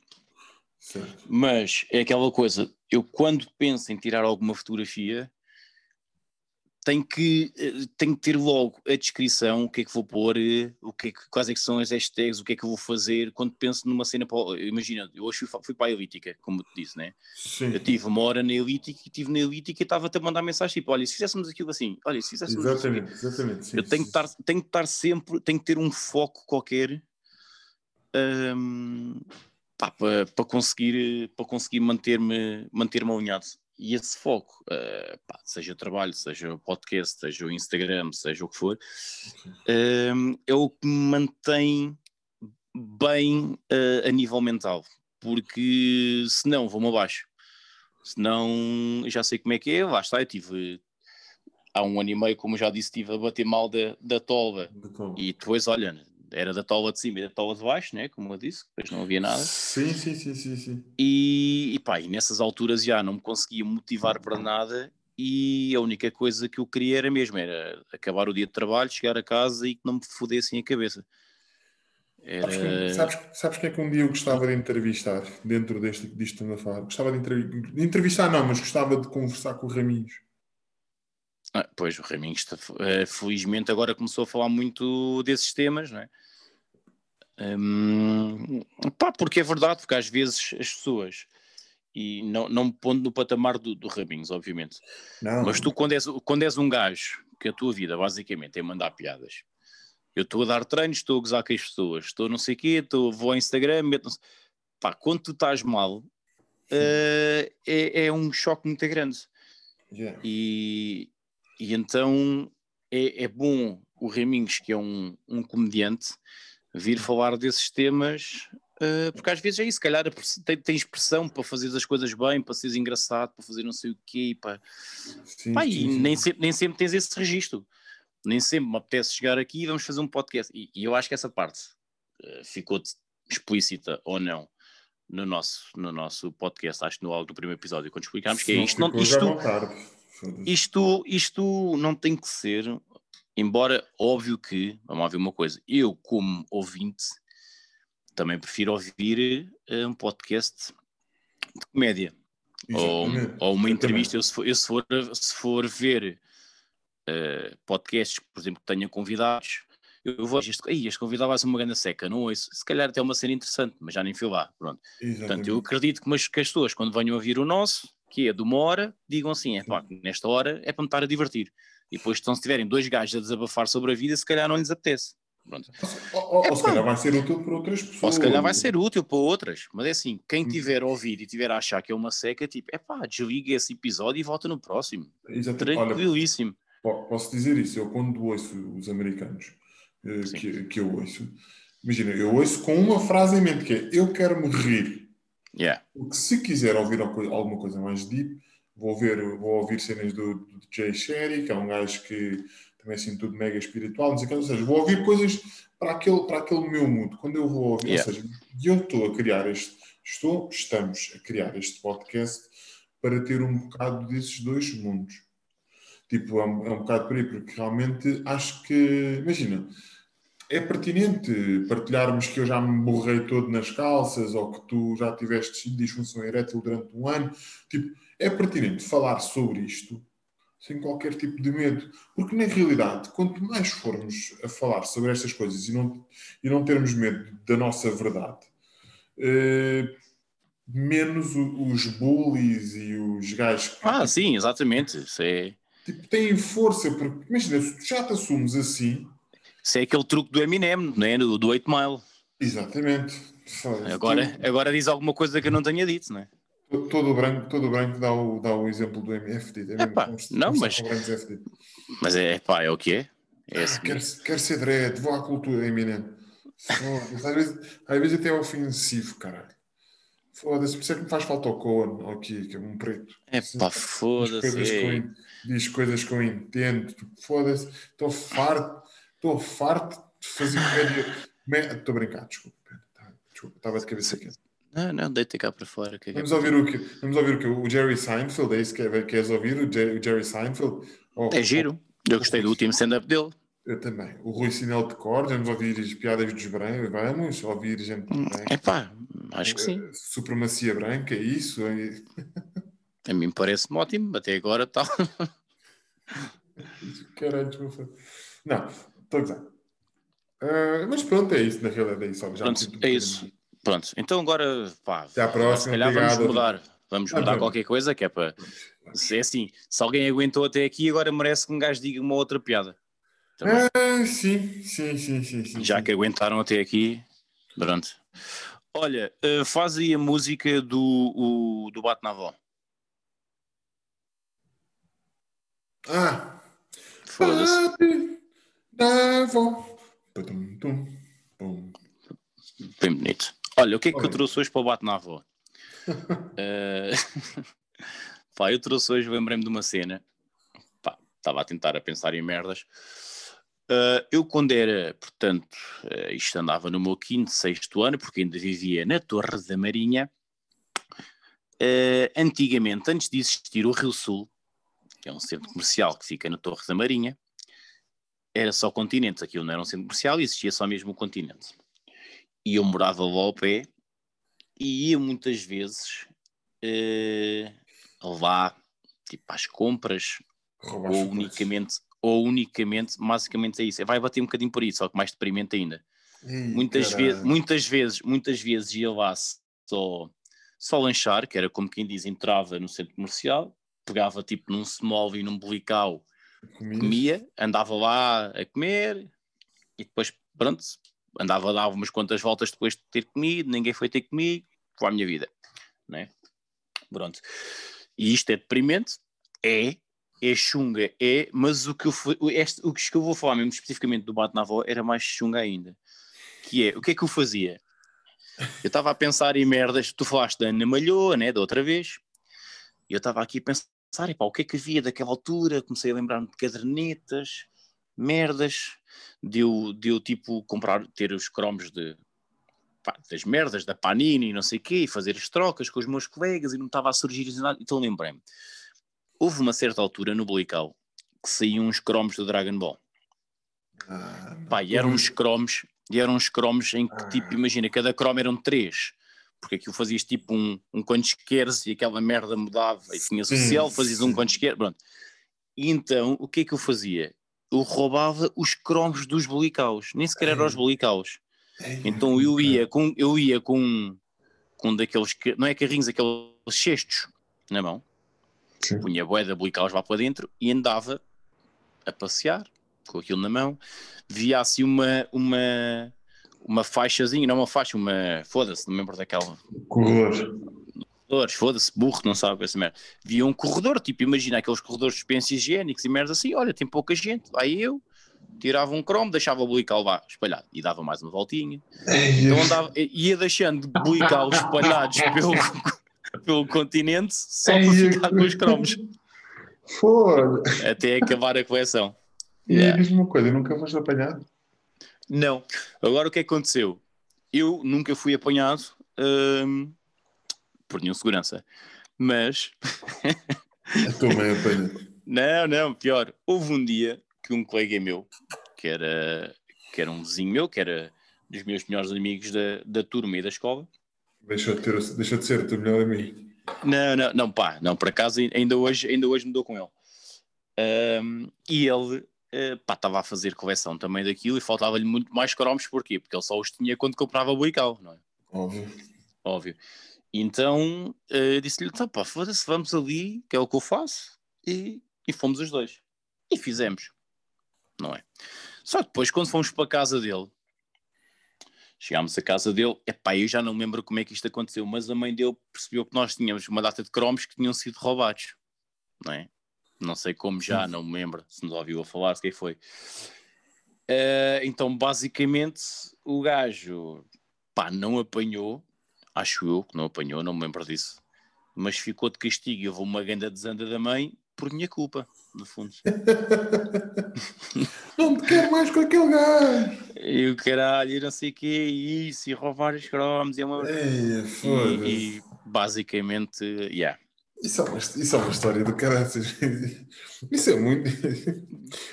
Certo. Mas é aquela coisa, eu quando penso em tirar alguma fotografia, tenho que, eh, tenho que ter logo a descrição, o que é que vou pôr, eh, o que é que, quais é que são as hashtags, o que é que eu vou fazer, quando penso numa cena, para, imagina, eu hoje fui, fui para a Elítica, como te disse, né? Sim. Eu tive uma hora na Elítica e estive na Elítica e estava-te a mandar mensagem, tipo, olha, se fizéssemos aquilo assim, olha, se fizéssemos assim, Exatamente, exatamente. sim, eu tenho que, estar, tenho que estar sempre, tenho que ter um foco qualquer pá, para, para conseguir, para conseguir manter-me manter alinhado. E esse foco, eh, pá, seja o trabalho, seja o podcast, seja o Instagram, seja o que for, hum, é o que me mantém bem eh, a nível mental. Porque senão vou-me abaixo. Senão já sei como é que é, lá está, eu tive há um ano e meio, como já disse, estive a bater mal da, da tolva. E depois, olha, era da tola de cima e da tola de baixo, né? como eu disse, depois não havia nada. Sim, sim, sim, sim, sim. E, e pá, e nessas alturas já não me conseguia motivar para nada e a única coisa que eu queria era mesmo, era acabar o dia de trabalho, chegar a casa e que não me fodessem a cabeça. Sabes, Era... sabes, sabes quem é que um dia eu gostava de entrevistar dentro deste, disto que estamos a falar? Gostava de, entrev- de entrevistar, não, mas gostava de conversar com o Raminhos. Ah, pois, o Raminhos, está- eh, felizmente, agora começou a falar muito desses temas, não é? Hum, pá, porque é verdade, porque às vezes as pessoas, e não, não me pondo no patamar do, do Raminhos, obviamente, Não, mas tu, quando és, quando és um gajo que a tua vida basicamente é mandar piadas, eu estou a dar treinos, estou a gozar com as pessoas, estou não sei o quê, estou, vou ao Instagram, meto, pá, quando tu estás mal, eh, é, é um choque muito grande. Yeah. E, e então é, é bom o Remingos, que é um, um comediante, vir falar desses temas, uh, porque às vezes é isso, se calhar tem, tens pressão para fazer as coisas bem, para seres engraçado, para fazer não sei o quê, para... Sim, Pá, sim, e sim. Nem, sempre, nem sempre tens esse registro. Nem sempre me apetece chegar aqui e vamos fazer um podcast. E, e eu acho que essa parte uh, ficou explícita ou não no nosso, no nosso podcast, acho que no, no primeiro episódio, quando explicámos que é isto. Não, isto, isto, isto não tem que ser, embora óbvio que, vamos ver uma coisa, eu como ouvinte também prefiro ouvir uh, um podcast de comédia ou, ou, uma entrevista. Eu, se, for, eu, se, for, se for ver uh, podcasts, por exemplo, que tenha convidados, eu vou, este, este convidado vai ser uma grande seca, não ouço. Se calhar até é uma cena interessante, mas já nem fui lá. Pronto. Exatamente. Portanto, eu acredito que, mas, que as pessoas, quando venham ouvir o nosso, que é de uma hora, digam assim: é pá, nesta hora é para me estar a divertir. E depois, então, se tiverem dois gajos a desabafar sobre a vida, se calhar não lhes apetece. Pronto. Ou, ou, é, se calhar vai ser útil para outras pessoas. Ou se calhar vai ser útil para outras. Mas é assim: quem hum. tiver a ouvir e tiver a achar que é uma seca, tipo, é pá, desliga esse episódio e volta no próximo. Exatamente. Tranquilíssimo. Olha, posso dizer isso? Eu, quando ouço os americanos eh, que, que eu ouço. Imagina, eu ouço com uma frase em mente que é eu quero me rir. Yeah. Porque se quiser ouvir alguma coisa mais deep, vou, ver, vou ouvir cenas do, do Jay Sherry, que é um gajo que também é assim tudo mega espiritual, não sei ou seja, vou ouvir coisas para aquele, para aquele meu mundo. Quando eu vou ouvir, yeah. ou seja, eu estou a criar este, estou, estamos a criar este podcast para ter um bocado desses dois mundos. Tipo, é um, é um bocado por aí, porque realmente acho que, imagina, é pertinente partilharmos que eu já me borrei todo nas calças ou que tu já tiveste disfunção erétil durante um ano. Tipo, é pertinente falar sobre isto sem qualquer tipo de medo. Porque, na realidade, quanto mais formos a falar sobre estas coisas e não, e não termos medo da nossa verdade, eh, menos os bullies e os gajos. Que, ah, sim, exatamente. Isso é... tipo, têm força, porque imagina, se já te assumes assim isso é aquele truque do Eminem, não é? do, do 8 Mile. Exatamente. Agora, agora diz alguma coisa que eu não tenha dito, não é? Todo branco, todo branco dá o, dá o exemplo do MFD. É Epá, não, mas, mas é, pá, é o que é. é assim. quer, quer ser dread, vou à cultura, Eminem. às, vezes, às vezes até é ofensivo, caralho. Foda-se, por isso é que me faz falta o Cohen aqui, que é um preto. É pá, foda-se. Diz coisas com intento, foda-se, estou farto Estou farto de fazer comédia. Estou a brincar, desculpa. Tá, desculpa, estava de cabeça aqui. Não, não, deita cá para fora. Que é vamos, é ouvir o que, vamos ouvir o que? O Jerry Seinfeld, é isso que é, queres ouvir? O Jerry, Seinfeld? Oh, é giro. Oh, Eu gostei do último stand-up dele. Eu também. O Rui Sinel de Cor, vamos ouvir as piadas dos brancos, vamos ouvir gente É hum, pá, acho que sim. Supremacia branca, é isso? A mim parece-me ótimo, até agora está. Caralho, não, Estou a gozar. Uh, mas pronto, é isso, na realidade é isso. Pronto, é isso. Pronto, então agora, pá, Até à próxima, se calhar obrigado. vamos mudar. Vamos mudar ah, qualquer coisa, que é para. É assim, se alguém aguentou até aqui, agora merece que um gajo diga uma outra piada. Ah, sim, sim, sim, sim, sim. Já sim. que aguentaram até aqui, pronto. Olha, uh, faz aí a música do, o, do Bate na Avó. Ah! Foda-se. Bem bonito. Olha, o que é que eu trouxe hoje para o bate na avó? uh... Pá, eu trouxe hoje, lembrei-me de uma cena. Pá, estava a tentar a pensar em merdas. Uh, eu, quando era, portanto, uh, isto andava no meu quinto, sexto ano, porque ainda vivia na Torre da Marinha. Uh, antigamente, antes de existir o Rio Sul, que é um centro comercial que fica na Torre da Marinha, era só continentes, aquilo não era um centro comercial, existia só mesmo o continente. E eu morava lá ao pé e ia muitas vezes uh, lá, tipo, às compras, ou unicamente, ou unicamente, basicamente é isso. Vai bater um bocadinho por isso, só que mais deprimente ainda. Muitas, vezes, muitas vezes, muitas vezes ia lá só, só lanchar, que era como quem diz, entrava no centro comercial, pegava tipo num small e num blical Comias. comia, andava lá a comer e depois, pronto, andava dar umas quantas voltas depois de ter comido, ninguém foi ter comigo, foi a minha vida, né? Pronto. E isto é deprimente? É, é chunga, é, mas o que, eu, este, o que eu vou falar mesmo especificamente do bate na avó era mais chunga ainda. Que é, o que é que eu fazia? Eu estava a pensar em merdas, tu falaste da Ana Malhoa, né, da outra vez, e eu estava aqui a pensar, epá, o que é que havia daquela altura? Comecei a lembrar-me de cadernetas, merdas, de eu, de eu tipo comprar, ter os cromos de, pá, das merdas da Panini e não sei o quê, e fazer as trocas com os meus colegas e não estava a surgir assim nada, então lembrei-me. Houve uma certa altura no Blical que saíam uns cromos do Dragon Ball. Ah, Pá, e eram uns cromos, e eram uns cromos em que, tipo, imagina, cada cromo eram três. Porque aquilo fazias tipo um, um quantos queres e aquela merda mudava. E tinhas o Sim, céu, fazias um quantos queres, pronto. E então, o que é que eu fazia? Eu roubava os cromos dos bolicaus, nem sequer eram os bolicaus. Então eu ia com, eu ia com, com um daqueles, não é carrinhos, aqueles cestos na mão, Sim. punha a boeda, bolicaus lá para dentro e andava a passear com aquilo na mão. Via assim uma, uma, uma faixazinha, não uma faixa, uma, foda-se, não me lembro daquela, Corredor. corredores, foda-se, burro, não sabe essa merda. Via um corredor, tipo, imagina aqueles corredores de dispensa higiênicos e merda assim, olha, tem pouca gente, aí eu tirava um cromo, deixava o bolical lá espalhado e dava mais uma voltinha. Então andava, ia deixando bolicaus espalhados pelo, pelo continente só para ficar com os cromos, Foda. até acabar a coleção. E Yeah. diz-me uma coisa, nunca foste apanhado? Não. Agora o que aconteceu? Eu nunca fui apanhado hum, por nenhum segurança, mas A tua mãe apanha. Não, não, pior. Houve um dia que um colega meu, que era, que era um vizinho meu, que era dos meus melhores amigos da, da turma e da escola. Deixa de, ter, deixa de ser o teu melhor amigo. Não, não, não, pá, não, por acaso ainda hoje, ainda hoje me dou com ele. Ahm, e ele, estava a fazer coleção também daquilo e faltava-lhe muito mais cromos, porquê? Porque ele só os tinha quando comprava o boical, não é? Óbvio. Óbvio. Então eh, disse-lhe: tá, pá, foda-se, vamos ali, que é o que eu faço, e, e fomos os dois. E fizemos, não é? Só que depois, quando fomos para a casa dele, chegámos à casa dele, epá, eu já não lembro como é que isto aconteceu, mas a mãe dele percebeu que nós tínhamos uma data de cromos que tinham sido roubados, não é? Não sei como já, não me lembro, se nos ouviu a falar, se quem foi. Eh, então, basicamente, o gajo, pá, não apanhou, acho eu que não apanhou, não me lembro disso, mas ficou de castigo e houve uma grande desanda da mãe por minha culpa, no fundo. Não te quero mais com aquele gajo. E o caralho, e não sei o quê, e isso, e rouvar os cromos, e, uma... Ei, e, e basicamente, yeah. Isso, é uma, isso é uma história do caraças. Isso é muito.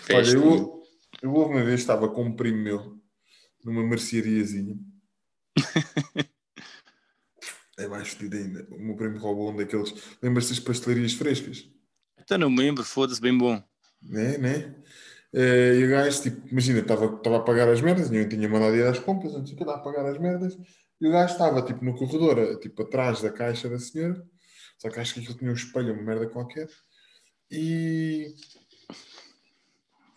Olha, Festa. eu, eu uma vez estava com um primo meu numa merceariazinha. É mais fedido ainda. O meu primo roubou um daqueles. Lembras-te das pastelarias frescas? Então não me lembro, foda-se, bem bom. Né? né? Eh, e o gajo, tipo, imagina, estava a pagar as merdas, eu tinha mandado ir às compras, não sei o que, estava a pagar as merdas, e o gajo estava, tipo, no corredor, tipo, atrás da caixa da senhora, só que acho que aquilo tinha um espelho, uma merda qualquer, e...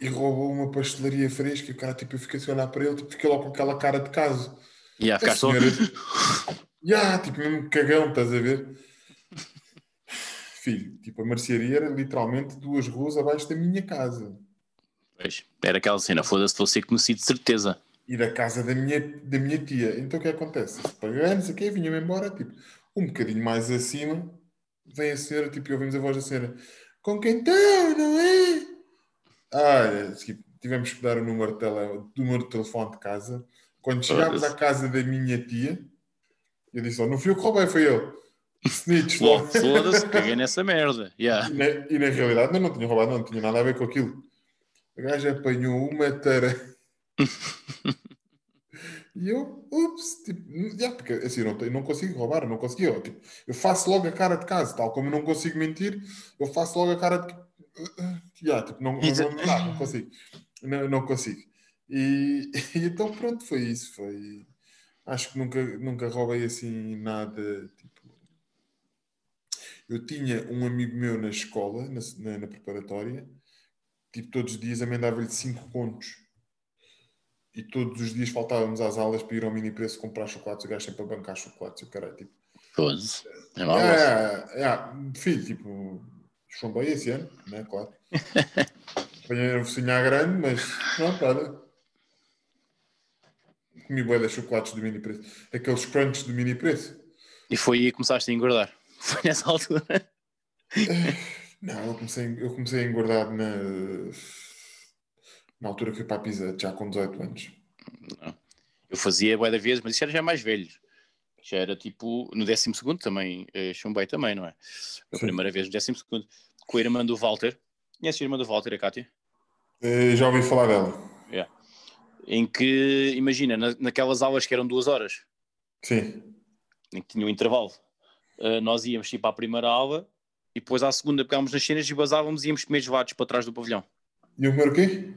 E roubou uma pastelaria fresca, e o cara, tipo, eu fiquei a olhar para ele, tipo, fiquei logo com aquela cara de caso. E a ficar só. senhora, Ya, tipo, mesmo cagão, estás a ver? Filho, tipo, a mercearia era literalmente duas ruas abaixo da minha casa. Pois, era aquela cena, foda-se, você conheci de certeza. e da casa da minha, da minha tia. Então o que acontece? Paguei, não sei o quê, vinha-me embora, tipo, um bocadinho mais acima, vem a senhora, tipo, e ouvimos a voz da senhora, com quem estão, não é? Ah, tipo, tivemos que dar o número de, tele, número de telefone de casa. Quando chegámos à casa da minha tia, eu disse, oh, não fui eu que roubei, foi eu. Snitch, foda-se, caguei nessa merda. Yeah. E na, e na realidade não, não tinha roubado, não, não tinha nada a ver com aquilo. O gajo apanhou uma tara. e eu, ups, tipo, já, porque assim, não, não consigo roubar, não consegui. Eu, tipo, eu faço logo a cara de casa, tal como eu não consigo mentir, eu faço logo a cara de. Já, tipo, não, não, não, não consigo. Não, não consigo. E, e então pronto, foi isso. Foi, acho que nunca, nunca roubei assim nada. Tipo, eu tinha um amigo meu na escola, na, na, na preparatória, tipo, todos os dias amendava-lhe 5 contos. E todos os dias faltávamos às aulas para ir ao mini preço comprar chocolates. O gajo sempre a bancar chocolates. E o caralho, tipo, Foda-se. É mau é, é, é, filho, tipo, chumbei esse ano, não é? Claro. Apanhei a focinha à grande, mas pronto, olha. Comi bué de chocolates do mini preço. Aqueles crunches do mini preço. E foi aí que começaste a engordar. Foi nessa altura. Não, eu comecei, eu comecei a engordar na, na altura que fui para a pizza, já com 18 anos. Eu fazia bué da vez, mas isso era já mais velho. Já era tipo no 12 segundo também, eh, chumbei também, não é? A Sim. primeira vez no 12 segundo. Com a irmã do Walter. Conhece a irmã do Walter, a Cátia? Eh, já ouvi falar dela. Em que, imagina, na- naquelas aulas que eram duas horas, Sim. em que tinha um intervalo, eh, nós íamos tipo à primeira aula e depois à segunda pegávamos nas cenas e basávamos e íamos comer gelados para trás do pavilhão. E o meu o quê?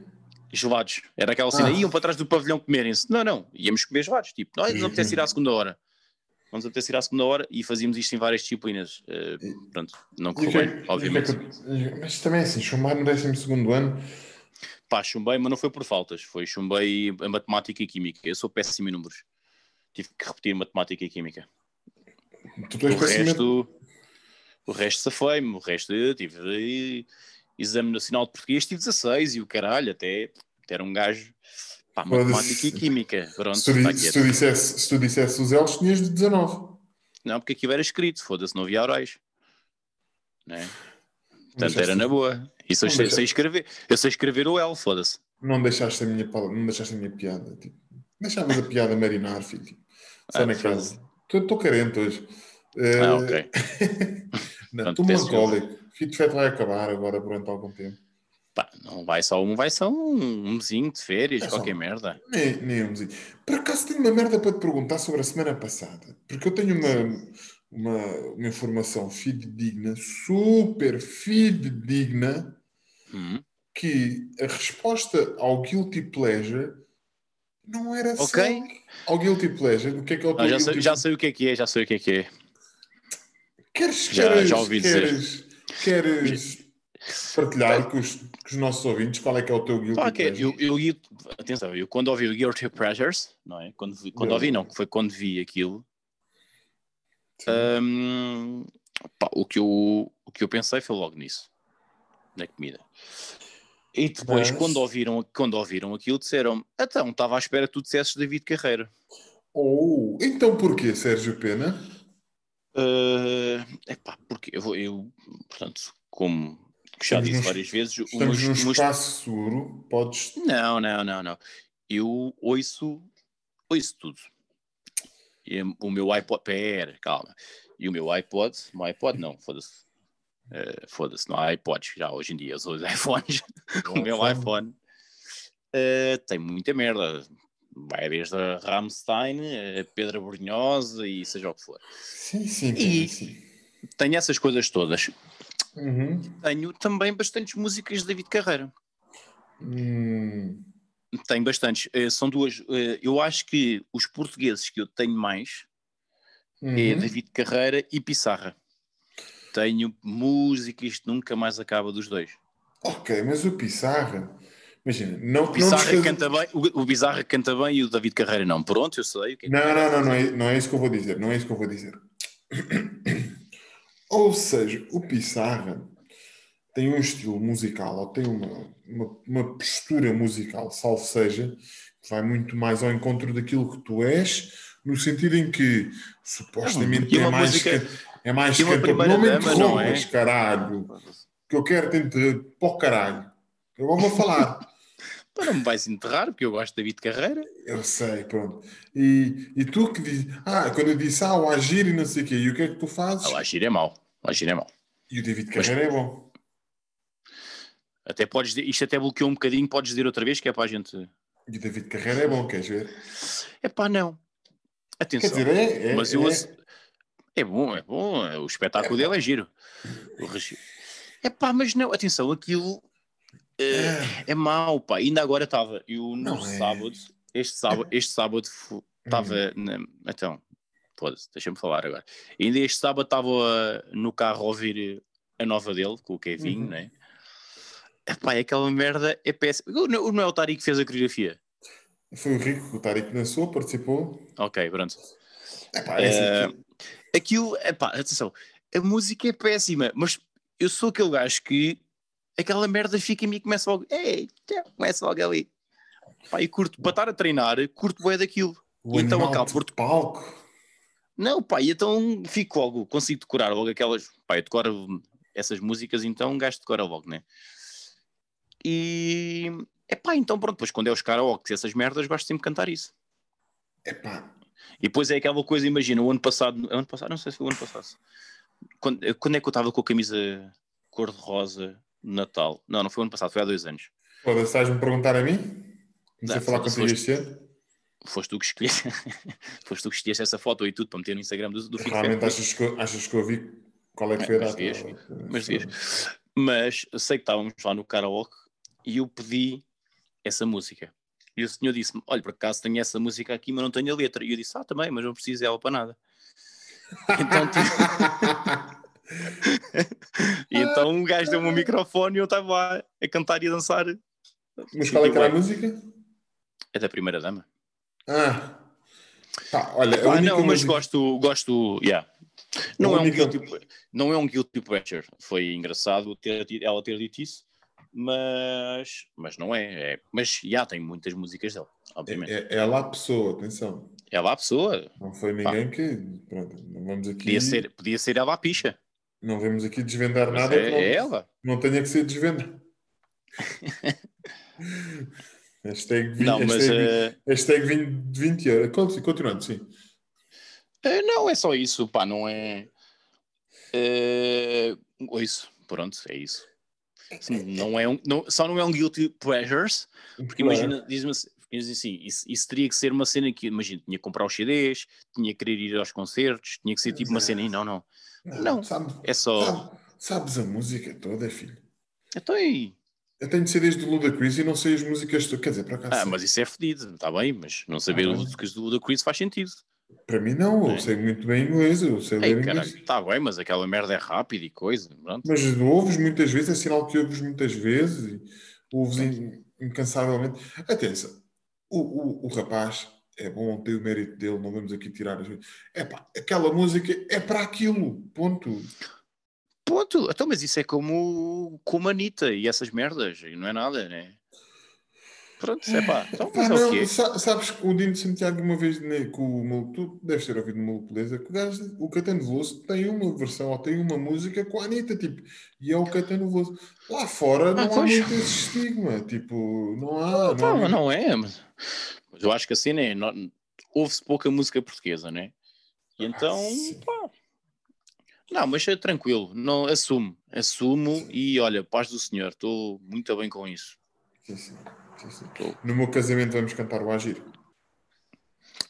Gelados. Era aquela cena, Ah. iam para trás do pavilhão comerem-se. Não, não, íamos comer gelados. Tipo, nós não apetece ir à segunda hora. Nos apetece ir à segunda hora e fazíamos isto em várias disciplinas. Eh, pronto, não correu é bem, é obviamente. Mas também é assim, chumbar no 12 ano. Pá, chumbei, mas não foi por faltas. Foi chumbei a matemática e química. Eu sou péssimo em números. Tive que repetir matemática e química. Tu O resto, o resto safei-me. O resto eu tive exame nacional de português, tive 16 e o caralho, até, até era um gajo. Pá, matemática e química. Pronto, Se tu, tá se, tu dissesse, se tu dissesse os L's, tinhas de 19. Não, porque aquilo era escrito, foda-se, não havia orais. Né? Portanto, era na boa. Isso eu sei, sei escrever. Eu sei escrever o L, foda-se. Não deixaste a minha, não deixaste a minha piada. Tipo, deixavas a piada marinar, filho. Tipo, só Ah, naquela. foda-se. Estou carente hoje. Eh, Ah, ok. não, Estou peço melancólico. Fit Fat vai acabar agora durante algum tempo. Pá, não vai só um, vai só um, mesinho de férias, É qualquer um. merda. Nem, nem um mesinho. Por acaso tenho uma merda para te perguntar sobre a semana passada. Porque eu tenho uma, uma, uma informação fidedigna, super fidedigna, Hum. que a resposta ao Guilty Pleasure não era Ok. só ao Guilty Pleasure. O que é que é o Ah, já, sei, já sei o que é que é, já sei o que é que é. Queres, Já- queres, já ouvi dizer. queres, queres partilhar com os, com os nossos ouvintes qual é que é o teu guilty Pá, que é, pleasure? eu, eu, atenção, eu quando ouvi o Guilty Pleasures, não é? Quando, quando ouvi, não, foi quando vi aquilo, hum, pá, o, que eu, o que eu pensei foi logo nisso, na comida. E depois, Mas- quando, ouviram, quando ouviram aquilo, disseram então, estava à espera que tu dissesses David Carreira. Ou, então porquê, Sérgio Pena? Uh, epá, porque eu, vou- eu, portanto, como já disse várias vezes, o Estamos num espaço seguro, podes... Não, não, não, não. Eu ouço, ouço tudo. E o meu iPod, pera, calma. E o meu iPod, o meu iPod não, foda-se. Eh, foda-se, não há iPods já hoje em dia, os iPhones. o meu iPhone eh, tem muita merda. Vai desde a Rammstein, a Pedra Brunhosa e seja o que for. Sim, sim, E- sim. Tenho essas coisas todas. Uhum. Tenho também bastantes músicas de David Carreira. Hum, Tenho bastantes. Eh, são duas. eh, eu acho que os portugueses que eu tenho mais é uhum. David Carreira e Pissarra. Tenho música, isto nunca mais acaba dos dois. Ok, mas o Pissarra... Imagina, não... O não nos faz- canta bem, o, o Pissarra canta bem e o David Carreira não. Pronto, eu sei. o que é que- Não, não, não, não é, não é isso que eu vou dizer. Não é isso que eu vou dizer. Ou seja, o Pissarra tem um estilo musical, ou tem uma, uma, uma postura musical, salvo seja, que vai muito mais ao encontro daquilo que tu és, no sentido em que supostamente uma é mais, música- ca- é mais e cantor. Não me não é? interrompas, caralho. Que eu quero te inter... para o caralho. Eu vou falar. Pá, não me vais enterrar, porque eu gosto de David Carreira. Eu sei, pronto. E, e tu que dizes, ah, quando eu disse, ah, o agir e não sei o quê, e o que é que tu fazes? Ah, o Agir é mau. O Agir é mau. E o David Mas- Carreira é bom. Até podes, dizer- isto até bloqueou um bocadinho, podes dizer outra vez que é para a gente. E o David Carreira é bom, queres ver? É pá, não. Quer Atenção. dizer, é, é, mas eu é- é bom, é bom. O espetáculo dele é giro. É pá, mas não, atenção, aquilo eh, é mau, pá. Ainda agora estava, eu no Não é. sábado, este sábado, este sábado estava, Hum. então, foda-se, deixa-me falar agora. Ainda este sábado estava ah, no carro a ouvir a nova dele, com o Kevin, Uhum. né? Epá, é aquela merda, é péssimo. Não não é o Tari que fez a coreografia? Foi o Rico, o Tariq Nassau, participou. Ok, pronto. Epá, é assim, Eh, Aquilo, epá, atenção, a música é péssima, mas eu sou aquele gajo que aquela merda fica em mim e começa logo, ei, começa logo ali. Pá, e curto, para estar a treinar, curto bué daquilo. O então acabo por- palco. Não, pá, e então fico logo, consigo decorar logo aquelas, pá, eu decoro essas músicas, então um gajo decora logo, né? E, é pá, então pronto, depois quando é os karaokes e essas merdas, gosto sempre de cantar isso. Epá, E depois é aquela coisa, imagina, o ano passado, ano passado, não sei se foi o ano passado, quando, quando é que eu estava com a camisa cor-de-rosa Natal? Não, não foi ano passado, foi há dois anos. foda-se, estás-me perguntar a mim? Comecei Não, a falar contigo foste- este ano? Foste tu que escolheste, foste tu que escolheste essa foto e tudo para meter no Instagram do, do Fit Realmente achas que, eu- achas que eu vi qual é que foi a Mas data? mas. Mas eu sei que estávamos lá no karaoke e eu pedi essa música. E o senhor disse-me: Olha, por acaso tenho essa música aqui, mas não tenho a letra. E eu disse: Ah, também, mas não preciso dela para nada. Então, tipo, e então um gajo deu-me um microfone e eu estava lá a cantar e a dançar. Mas qual é que era a música? É da primeira dama. Ah, pá, olha, Ah, não, mas música- gosto, gosto, yeah. Não, é um única- guilty, não é um guilty pleasure. Foi engraçado ter, ela ter dito isso, mas, mas não é. é mas já tem muitas músicas dela, obviamente. É, é ela a pessoa, atenção. Ela a pessoa, Não foi ninguém que. Pronto, não vamos aqui. podia ser, podia ser ela a picha. Não vamos aqui desvendar Mas nada é, não, é ela. não tenha que ser desvendado. hashtag 20, Não, mas hashtag, eh, hashtag 20, 20 euros. Conti- Continuando, sim. eh, não é só isso, pá, não é. é isso, pronto, é isso. Não é um, não, só não é um guilty pleasures, Porque Claro. imagina, diz-me assim, assim isso, isso teria que ser uma cena que, imagina, tinha que comprar os CDs, tinha que querer ir aos concertos, tinha que ser tipo uma cena, e não, não. Não. Sabe, É só. sabe- sabes a música toda, filho. Então aí. Eu tenho CDs do Ludacris e não sei as músicas todas. Quer dizer, para cá. Ah, sei. mas isso é fedido, está bem, mas não saber Ah, o bem. que do da Chris faz sentido. Para mim, não. Eu É. sei muito bem inglês. Eu sei Ei, ler caralho, inglês. está bem, mas aquela merda é rápida e coisa. Pronto. Mas ouves muitas vezes, é sinal que ouves muitas vezes e ouves in- incansavelmente. Atenção, o, o, o rapaz é bom, tem o mérito dele, não vamos aqui tirar as É pá, aquela música é para aquilo, ponto. Ponto. Então, mas isso é como, como a Anitta e essas merdas, e não é nada, né? Pronto, é pá. Então, mas é o não, sa- sabes que o Dino de Santiago uma vez né, com o Maluco, tu deves ter ouvido no Maluco Beleza, que o gajo, o Catano Veloso tem uma versão ou tem uma música com a Anitta, tipo, e é o Catano Veloso. Lá fora não Ah, há pois. muito esse estigma, tipo, não há. Pá, há mas muito- não é, mas, mas eu acho que a cena é. não- Ouve-se pouca música portuguesa, né? E então, Ah, pá. Não, mas é tranquilo, não, assumo, assumo e olha, paz do Senhor, estou muito bem com isso. Sim, sim, sim. No meu casamento vamos cantar o Agir.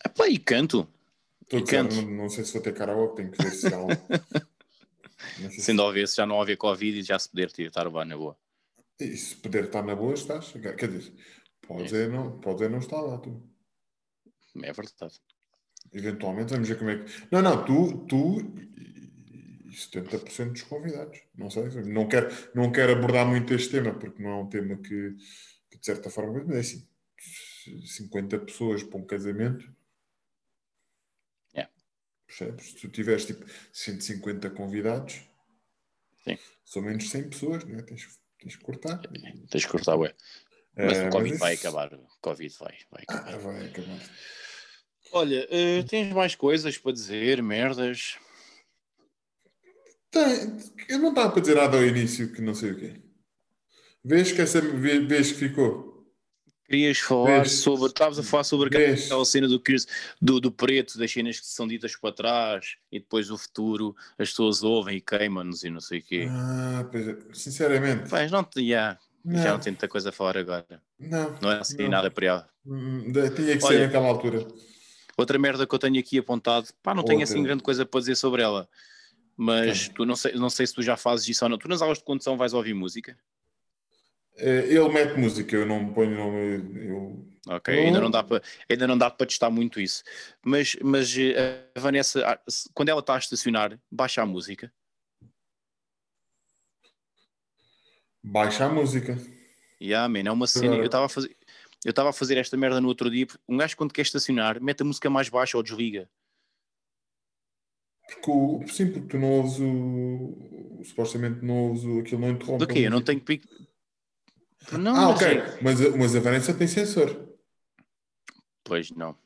Epá, e canto, Estou E canto. não, não sei se vou ter karaoke, tenho que ver se há algo. Se- sendo ver se já não haver Covid e já se poder estar o bar na boa. E se puder estar na boa, estás. Quer dizer, podes é não, podes é não estar lá, tu. É verdade. Eventualmente vamos ver como é que. Não, não, tu, tu e e 70% dos convidados. Não sei. Não quero, não quero abordar muito este tema, porque não é um tema que, que de certa forma. Mas é assim: 50 pessoas para um casamento. É. Percebes? Se tu tiveres tipo 150 convidados, Sim. são menos 100 pessoas, não é? Tens, tens que cortar. Tens que cortar, ué. Mas o Covid mas vai isso- acabar. O Covid vai, vai acabar. Ah, vai acabar. Olha, eh, tens mais coisas para dizer, merdas? Tem, eu não estava para dizer nada ao início que não sei o quê. Vês que essa vê- vês que ficou? Querias falar Vês- sobre. Estavas a falar sobre vês- aquela cena do, do, do preto, das cenas que são ditas para trás e depois o futuro, as pessoas ouvem e queimam-nos e não sei o quê. Ah, pois é. Sinceramente, Mas não, te- já, já não não, tem muita coisa a falar agora. não. Não é assim Não. nada para ela. Hum, de- Tinha que ser Olha, naquela altura. Outra merda que eu tenho aqui apontado, pá, não tenho Outra. assim grande coisa para dizer sobre ela. Mas Tá. tu não sei, não sei se tu já fazes isso ou não. Tu nas aulas de condução vais ouvir música? Eh, Ele mete música, eu não ponho nome. Eu... Ok, Não. ainda não dá para ainda não dá para testar muito isso. Mas, mas eh, a Vanessa, ah, quando ela está a estacionar, baixa a música. Baixa a música. E ah, man, é uma cena. Eu estava a fazer. Eu estava a fazer esta merda no outro dia. Um gajo, quando quer estacionar, mete a música mais baixa ou desliga. Porque sim, porque tu não ouves o, supostamente não ouves o, aquilo não interrompe. Do quê? Eu não tenho pico. Não, ah, mas ok. é- Mas, mas a Vanessa tem sensor. Pois não.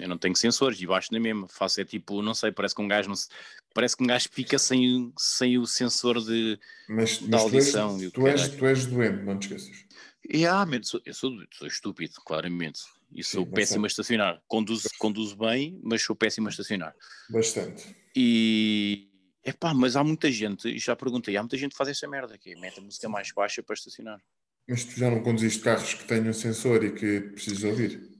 Eu não tenho sensores e baixo na mesma. Faço é tipo, não sei, parece que um gajo não se- Parece que um gajo fica sem, o- sem o sensor de. Mas, Da mas tu, és, audição e o tu, és, tu és doente, não te esqueças. E ah, man, sou- eu sou, estúpido, claramente. E sou Sim, péssimo a estacionar. Conduzo, conduzo bem, mas sou péssimo a estacionar. Bastante. E. Epá, mas há muita gente, já perguntei, há muita gente que faz essa merda aqui, mete a música mais baixa para estacionar. Mas tu já não conduziste carros que tenham sensor e que precisas ouvir?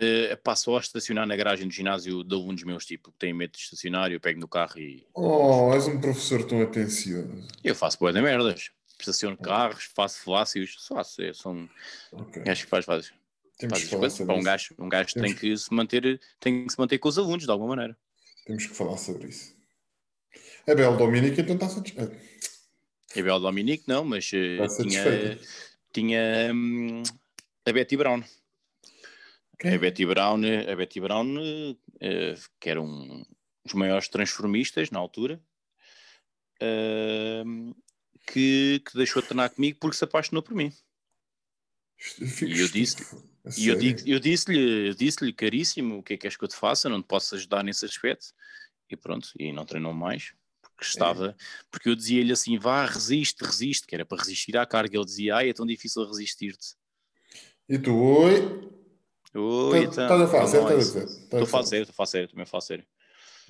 Uh, epá, só a estacionar na garagem do ginásio de alunos meus, tipo, que têm medo de estacionar, eu pego no carro e Oh, és um professor tão atencioso. eu faço boa de merdas. Estaciono carros, faço falácios, só faço, é, são Ok. gajos que faz, faz, Temos faz que falar sobre um gajo, um gajo tem Temos- que se manter, tem que se manter com os alunos, de alguma maneira. Temos que falar sobre isso. A Bel Dominique então está satisfeita. A Bel Dominique não, mas uh, Está tinha, tinha hum, a Betty Brown. Quem? A Betty Brown, a Betty Brown eh, que era um dos maiores transformistas na altura, ehm, que, que deixou de treinar comigo porque se apaixonou por mim. Fico E eu disse- estúpido. A E eu, digo- eu disse-lhe, eu disse-lhe, caríssimo, o que é que queres que eu te faça? Não te posso ajudar nesse aspecto. E pronto, e não treinou mais. Porque estava, porque eu dizia-lhe assim, vá, resiste, resiste, que era para resistir à carga. Ele dizia, ai, é tão difícil resistir-te. E tu, oi? Tá- então, Estás a lá, Estás a a Estou sério, estou sério, também.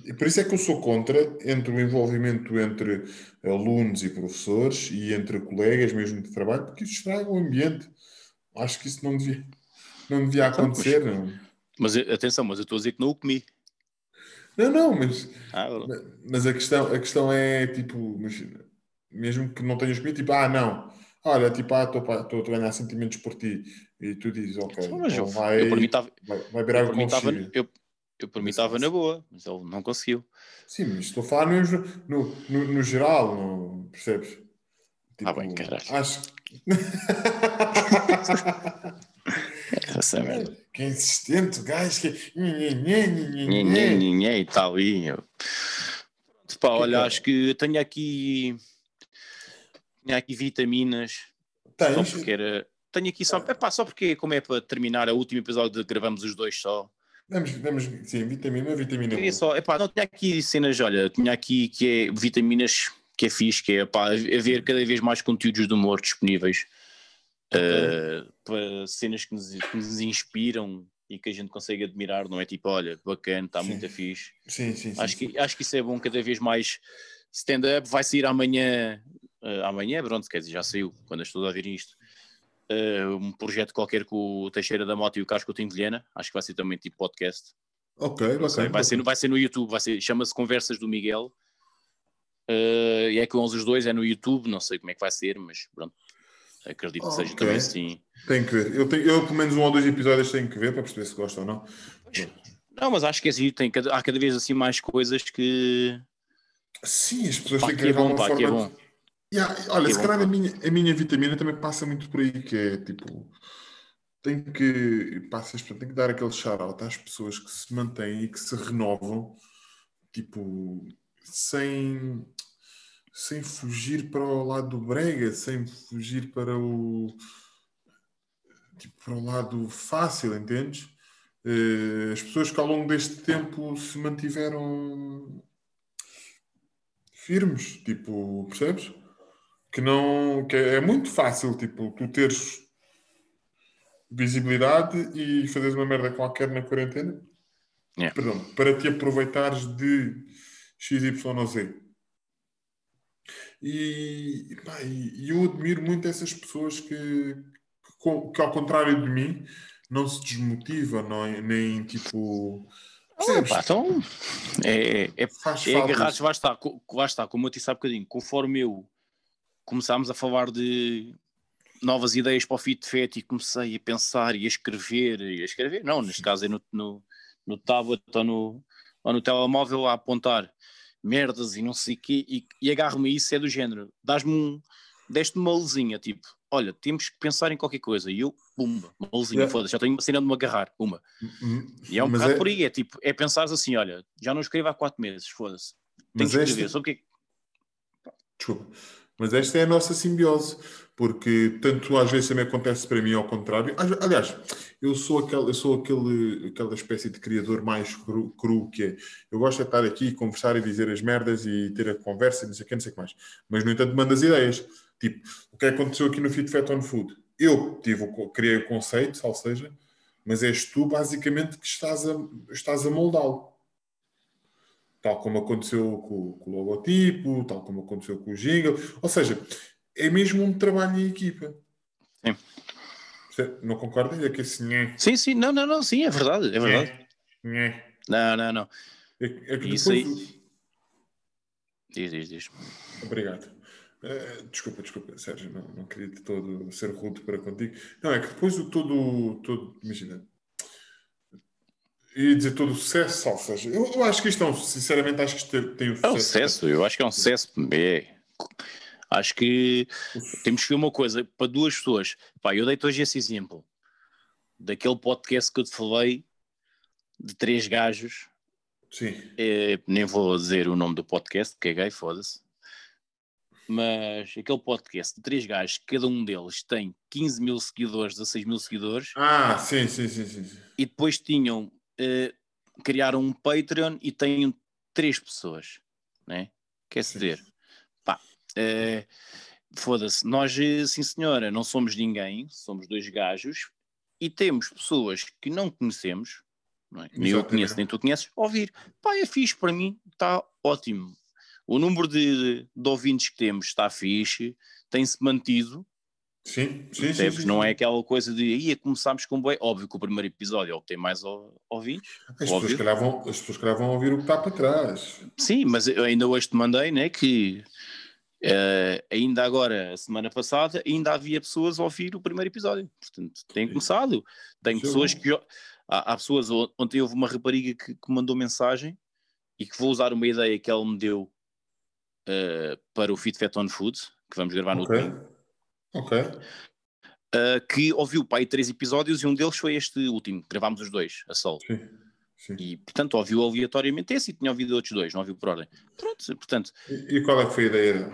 E por isso é que eu sou contra entre o envolvimento entre alunos e professores e entre colegas mesmo de trabalho, porque isso estraga o ambiente. Acho que isso não devia, não devia Então, acontecer. Não, Mas eh, atenção, mas eu estou a dizer que não o comi. não, não, mas, Ah, mas a, questão, a questão é tipo, mesmo que não tenhas comido, tipo, ah, não, olha, tipo, ah, estou a ganhar sentimentos por ti. E tu dizes, ok, Então, mas então eu, vai, eu por mim estava eu eu, eu por mim estava na boa, mas ele não conseguiu. Sim, mas estou a falar no, no, no, no geral, no, percebes? Ah, bem, caralho. Acho Essa merda. que é insistente, o gajo que. E tal. E. Pronto, pá, olha, que é? acho que tenho aqui. Tenho aqui vitaminas. Só porque era. Tenho aqui só. Epá, só porque, como é para terminar o último episódio de gravamos os dois só. Damos, damos, sim, vitamina, vitamina. Queria só, epá, não tinha aqui cenas, olha, tinha aqui que é vitaminas que é fixe, que é epá, haver cada vez mais conteúdos de humor disponíveis eh, para cenas que nos, que nos inspiram e que a gente consegue admirar, não é tipo, olha, bacana, está Sim. muito fixe. Sim, sim, sim. Acho que, acho que isso é bom, cada vez mais stand-up vai sair amanhã, eh, amanhã, pronto, quer dizer, já saiu, quando as pessoas ouvirem isto. Eh, um projeto qualquer com o Teixeira da Mota e o Carlos Coutinho de Vilhena, acho que vai ser também tipo podcast. Ok, sei, bacana. vai, ser, vai ser no YouTube, vai ser, chama-se Conversas do Miguel. Eh, e é com eles os dois, é no YouTube, não sei como é que vai ser, mas pronto, acredito que seja também assim. Tenho que ver. Eu, tenho, eu, pelo menos, um ou dois episódios tenho que ver para perceber se gosta ou não. Não, mas acho que é assim, tem há cada vez assim mais coisas que. Sim, as pessoas Pá, têm que que é bom, pá, que é bom. de- Yeah, olha, Que se calhar a minha, a minha vitamina também passa muito por aí, que é tipo. Tem que, passas, tem que dar aquele shout-out às pessoas que se mantêm e que se renovam, tipo, sem, sem fugir para o lado do brega, sem fugir para o, tipo, para o lado fácil, entendes? Eh, As pessoas que ao longo deste tempo se mantiveram firmes, tipo, percebes? Que não, que é muito fácil, tipo, tu teres visibilidade e fazeres uma merda qualquer na quarentena, Yeah. perdão, para te aproveitares de XYZ. E, pá, e- eu admiro muito essas pessoas que, que, que, ao contrário de mim, não se desmotiva, não é- nem tipo. Percebes? Pá, então, é, é, é isso. lá está, co- lá está, como eu te disse há bocadinho, conforme eu começámos a falar de novas ideias para o Fit Fat e comecei a pensar e a escrever, e a escrever, não, neste caso é no, no, no tablet ou no, ou no telemóvel a apontar merdas e não sei o quê, e, e agarro-me a isso, é do género, dás-me um, deste-me uma luzinha, tipo, olha, temos que pensar em qualquer coisa, e eu, pumba, uma luzinha, Yeah. foda-se, já tenho uma cena de me agarrar, uma. Hum, E é um mas bocado é- por aí, é tipo, é pensar assim, olha, já não escrevo há quatro meses, foda-se. Tenho Mas que escrever. Só o que é que- Desculpa. Mas esta é a nossa simbiose, porque tanto às vezes também acontece para mim ao contrário. Aliás, eu sou aquele, eu sou aquele, aquela espécie de criador mais cru, cru que é. Eu gosto de estar aqui, conversar e dizer as merdas e ter a conversa, e não sei o que, não sei o que mais. Mas, no entanto, mando as ideias. Tipo, o que aconteceu aqui no Fit Fat on Food? Eu tive, criei o conceito, ou seja, mas és tu basicamente que estás a, estás a moldá-lo tal como aconteceu com, com o logotipo, tal como aconteceu com o jingle. Ou seja, é mesmo um trabalho em equipa. Sim. Não concorda? É que assim é. Sim, sim, não, não, não, sim, é verdade, é verdade. É, Não, não, não. é, é que Isso aí- depois- Diz, diz, diz. Obrigado. Eh, desculpa, desculpa, Sérgio, não, não queria de todo ser rude para contigo. Não, é que depois o todo, todo imagina, ia dizer todo o sucesso, ou seja, eu, eu acho que isto é um, sinceramente, acho que isto tem- tem um É um sucesso, eu acho que é um sucesso. É. Acho que temos que ver uma coisa para duas pessoas. Pá, eu dei-te hoje esse exemplo daquele podcast que eu te falei de três gajos. Sim, É, nem vou dizer o nome do podcast, porque é gay, foda-se. Mas aquele podcast de três gajos, cada um deles tem 15 mil seguidores, 16 mil seguidores, Ah, sim, sim, sim. sim. e depois tinham, eh, criaram um Patreon e têm três pessoas, né? Quer dizer, pá, eh, foda-se, nós, eh, sim senhora, não somos ninguém, somos dois gajos e temos pessoas que não conhecemos, não é? nem eu conheço, nem tu conheces, ouvir. Pá, é fixe para mim, está ótimo. O número de, de ouvintes que temos está fixe, tem-se mantido, Sim, sim, sim, sim, não é aquela coisa de ia começámos com bem. Óbvio que o primeiro episódio é o que tem mais ou- ouvintes. As pessoas, óbvio. se calhar vão, as pessoas calhar vão ouvir o que está para trás. Sim, mas eu ainda hoje te mandei, né? Que eh, ainda agora, a semana passada, ainda havia pessoas a ouvir o primeiro episódio. Portanto, tem começado. Tem é pessoas que. Há, há pessoas. Ontem houve uma rapariga que, que mandou mensagem e que vou usar uma ideia que ela me deu eh, para o Fit Fat on Food, que vamos gravar no Ok. domingo. Ok. eh, que ouviu pai três episódios e um deles foi este último, que gravámos os dois, a solo. Sim. sim. E, portanto, ouviu aleatoriamente esse e tinha ouvido outros dois, não ouviu por ordem. Pronto, portanto, E, e qual é que foi a ideia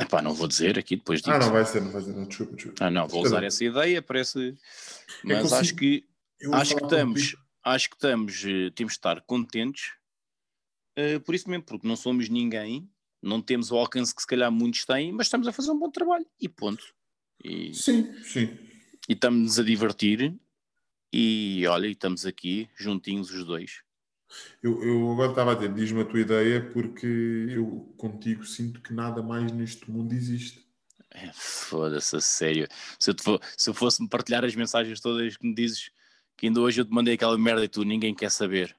epá, não vou dizer aqui, depois digo. Ah, não vai ser, não vai ser. Não, desculpa, desculpa. Ah, não, vou usar essa ideia, parece. Mas consigo- acho que Eu vou acho que falar estamos, acho que estamos, eh, temos de estar contentes eh, por isso mesmo, porque não somos ninguém, não temos o alcance que se calhar muitos têm, mas estamos a fazer um bom trabalho e ponto. E, Sim, sim. e estamos a divertir e olha, estamos aqui juntinhos os dois. Eu, eu agora estava a dizer, diz-me a tua ideia, porque eu contigo sinto que nada mais neste mundo existe. É, Foda-se, a sério. Se eu, te fo- se eu fosse-me partilhar as mensagens todas que me dizes que ainda hoje eu te mandei aquela merda e tu ninguém quer saber.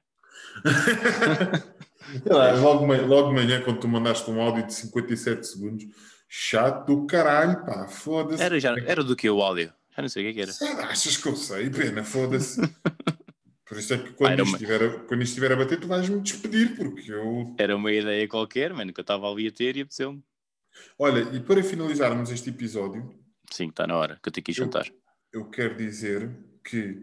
Lá, logo, de manhã, logo de manhã, quando tu mandaste um áudio de 57 segundos, chato do caralho, pá, foda-se. Era, já, era do que o áudio? Já não sei o que é que era. Sei lá, Achas que eu sei, pena, foda-se. Por isso é que Ah, quando, era isto uma- estiver a, quando isto estiver a bater, tu vais-me despedir, porque eu. Era uma ideia qualquer, mano, que eu estava ali a ter e apeteceu-me. Olha, e para finalizarmos este episódio, Sim, está na hora, que eu tenho que ir jantar. eu quero dizer que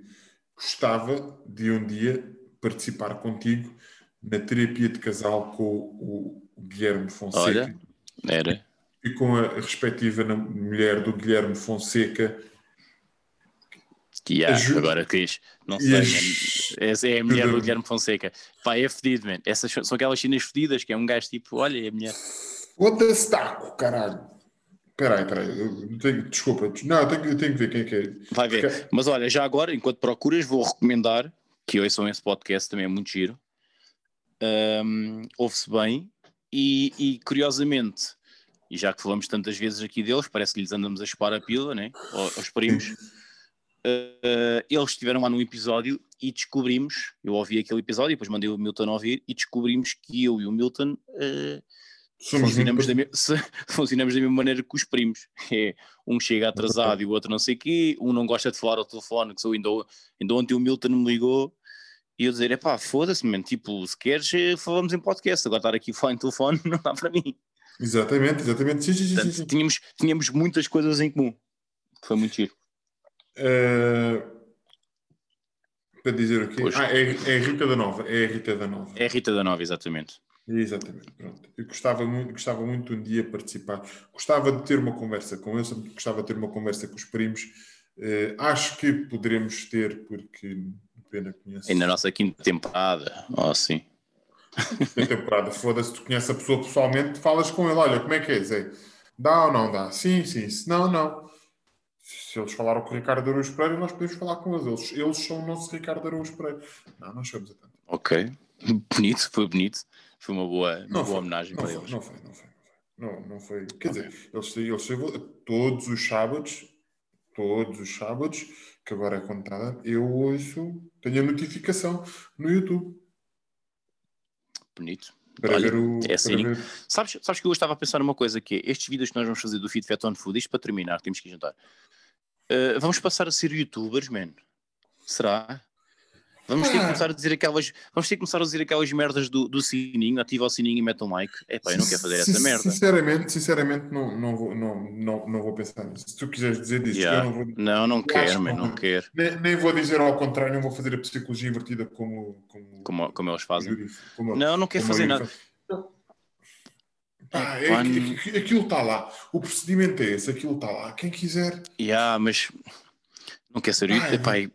gostava de um dia participar contigo na terapia de casal com o, o Guilherme Fonseca Olha. Era. e com a respectiva mulher do Guilherme Fonseca. Que yeah, Ajuda- agora quis. Não sei, man. Essa é a mulher do. Guilherme Fonseca. Pá, é fedido, man. Essas são aquelas chinas fedidas, que é um gajo tipo, olha, é a mulher. Foda-se, taco, caralho. Espera aí, espera aí. eu tenho- Desculpa. Não, eu tenho, eu tenho que ver quem é que é. Vai ver. Porque- Mas olha, já agora, enquanto procuras, vou recomendar que ouçam esse podcast, também é muito giro. Ahm, Ouve-se bem e, e, curiosamente, e já que falamos tantas vezes aqui deles, parece que lhes andamos a chupar a pila, né? Ao- aos primos. Ah, eles estiveram lá num episódio e descobrimos, eu ouvi aquele episódio, depois mandei o Milton ouvir e descobrimos que eu e o Milton Somos funcionamos, da me- funcionamos da mesma maneira que os primos. É, um chega atrasado e o outro não sei o quê, um não gosta de falar ao telefone, que sou ainda, ainda ontem o Milton me ligou e eu dizer, é pá, foda-se, mano, tipo, se queres eh, falamos em podcast, agora estar aqui a falar em telefone não dá para mim. Exatamente, exatamente. Sim, sim, sim. sim, Portanto, sim. tínhamos, tínhamos muitas coisas em comum. Foi muito giro. Eh, Para dizer o quê? Pois. Ah, é, é a Rita da Nova. É a Rita da Nova. É a Rita da Nova, exatamente. Exatamente, pronto. Eu gostava muito, gostava muito um dia participar. Gostava de ter uma conversa com eles, gostava de ter uma conversa com os primos. Eh, acho que poderemos ter, porque pena conheço. E na nossa quinta temporada, ou assim. Na temporada, foda-se, tu conheces a pessoa pessoalmente, falas com ele, olha, como é que é, Zé? Dá ou não dá? Sim, sim, se não, não. Se eles falaram com o Ricardo Araújo Pereira, nós podemos falar com eles. Eles, eles são o nosso Ricardo Araújo Pereira. Não, nós chegamos a tanto. Ok, bonito, foi bonito. Foi uma boa, uma boa foi, homenagem não para foi, eles. Não foi, não foi. Não, não foi. Quer dizer, eles, eles todos os sábados, todos os sábados, que agora é contada, eu ouço, tenho a notificação no YouTube Bonito. para Olha, ver o. é para assim. ver- Sabes, sabes que eu estava a pensar numa coisa que é, estes vídeos que nós vamos fazer do Fit Fat on Food, isto para terminar, temos que jantar. Uh, vamos passar a ser youtubers, man. Será? Vamos ter que Ah. começar a dizer aquelas. Vamos ter que começar a dizer aquelas merdas do, do sininho, ativa o sininho e mete um like. É pá, eu não quero fazer essa merda. Sinceramente, sinceramente não, não, vou, não, não, não vou pensar nisso. Se tu quiseres dizer disso, Yeah. eu não vou. Não, não acho quero, que man, não. não quero. Nem, nem vou dizer ao contrário, não vou fazer a psicologia invertida como. como, Como, como eles fazem. Como- Não, não quero fazer nada. Pá, é, que- aquilo está lá. O procedimento é esse, aquilo está lá. Quem quiser. Yeah, mas não quer ser Ah, youtuber.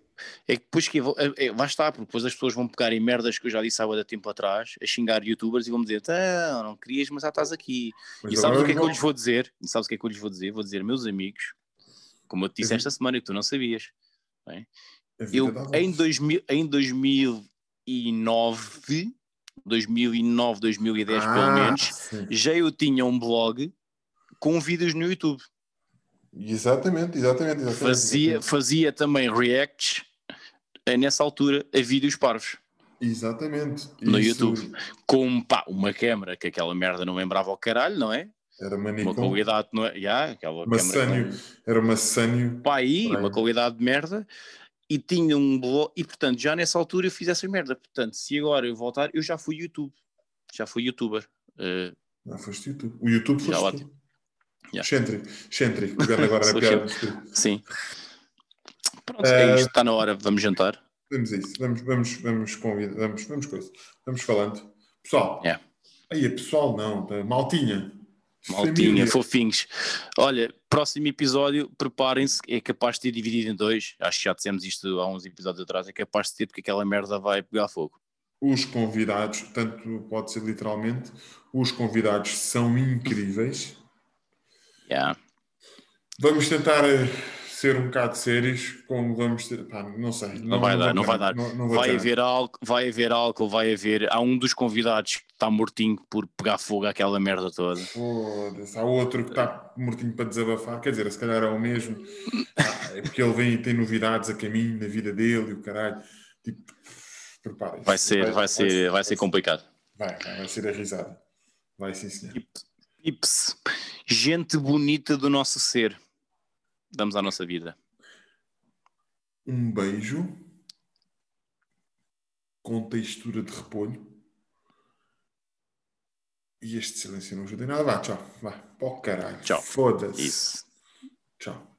É. É é que depois que é, é, lá está, porque depois as pessoas vão pegar em merdas que eu já disse há muito tempo atrás, a xingar youtubers e vão dizer: Não, não querias, mas já estás aqui. Mas E sabes o que é que eu lhes vou dizer? E sabes o que é que eu lhes vou dizer? Vou dizer, meus amigos, como eu te disse Uhum. esta semana que tu não sabias. vida Eu, em, voltas. 2000, em 2009, 2009, 2010 pelo Ah, menos, sim. já eu tinha um blog com vídeos no YouTube. Exatamente, exatamente. exatamente Fazia, fazia também reacts eh, nessa altura a vídeos parvos. Exatamente. No Isso YouTube. Com pá, uma câmera que aquela merda não lembrava o caralho, não é? Era uma Uma Nikon. qualidade, não é? Já, aquela Maçânio. Era uma Sânio. pá, aí, uma qualidade de merda, e tinha um blog, e portanto, já nessa altura eu fiz essa merda. Portanto, se agora eu voltar, eu já fui YouTube, já fui youtuber. Eh, Não, foste YouTube. O YouTube Já foste lá- tu. Já. Excêntrico. Excêntrico. Pegando agora na piada. sim. Pronto, é isto, está na hora, vamos jantar. Vamos isso. Vamos, vamos, vamos convidar. Vamos, vamos coisa. Vamos falando. Pessoal. É. Aí, é pessoal não. Maltinha. Maltinha, Família. fofinhos. Olha, próximo episódio, preparem-se, é capaz de ter dividido em dois. Acho que já dissemos isto há uns episódios atrás. É capaz de ter, porque aquela merda vai pegar fogo. Os convidados, tanto pode ser literalmente, os convidados são incríveis. Yeah. Vamos tentar eh, ser um bocado sérios, como vamos ter. Pá, não sei. Não, vai dar, não vai dar. não- não vai, haver álcool, vai haver álcool, vai haver. Há um dos convidados que está mortinho por pegar fogo àquela merda toda. Foda-se. Há outro que está mortinho para desabafar. Quer dizer, se calhar é o mesmo. Ah, é porque ele vem e tem novidades a caminho na vida dele e o caralho. Tipo, preparem Vai ser, vai ser, vai ser complicado. Vai, vai, vai ser a risada. Vai sim, senhor. Ips, gente bonita do nosso ser. Vamos à nossa vida. Um beijo com textura de repolho. E este silêncio não ajuda em nada. Vá, tchau. Vá, para o caralho. Tchau. Foda-se. Isso. Tchau.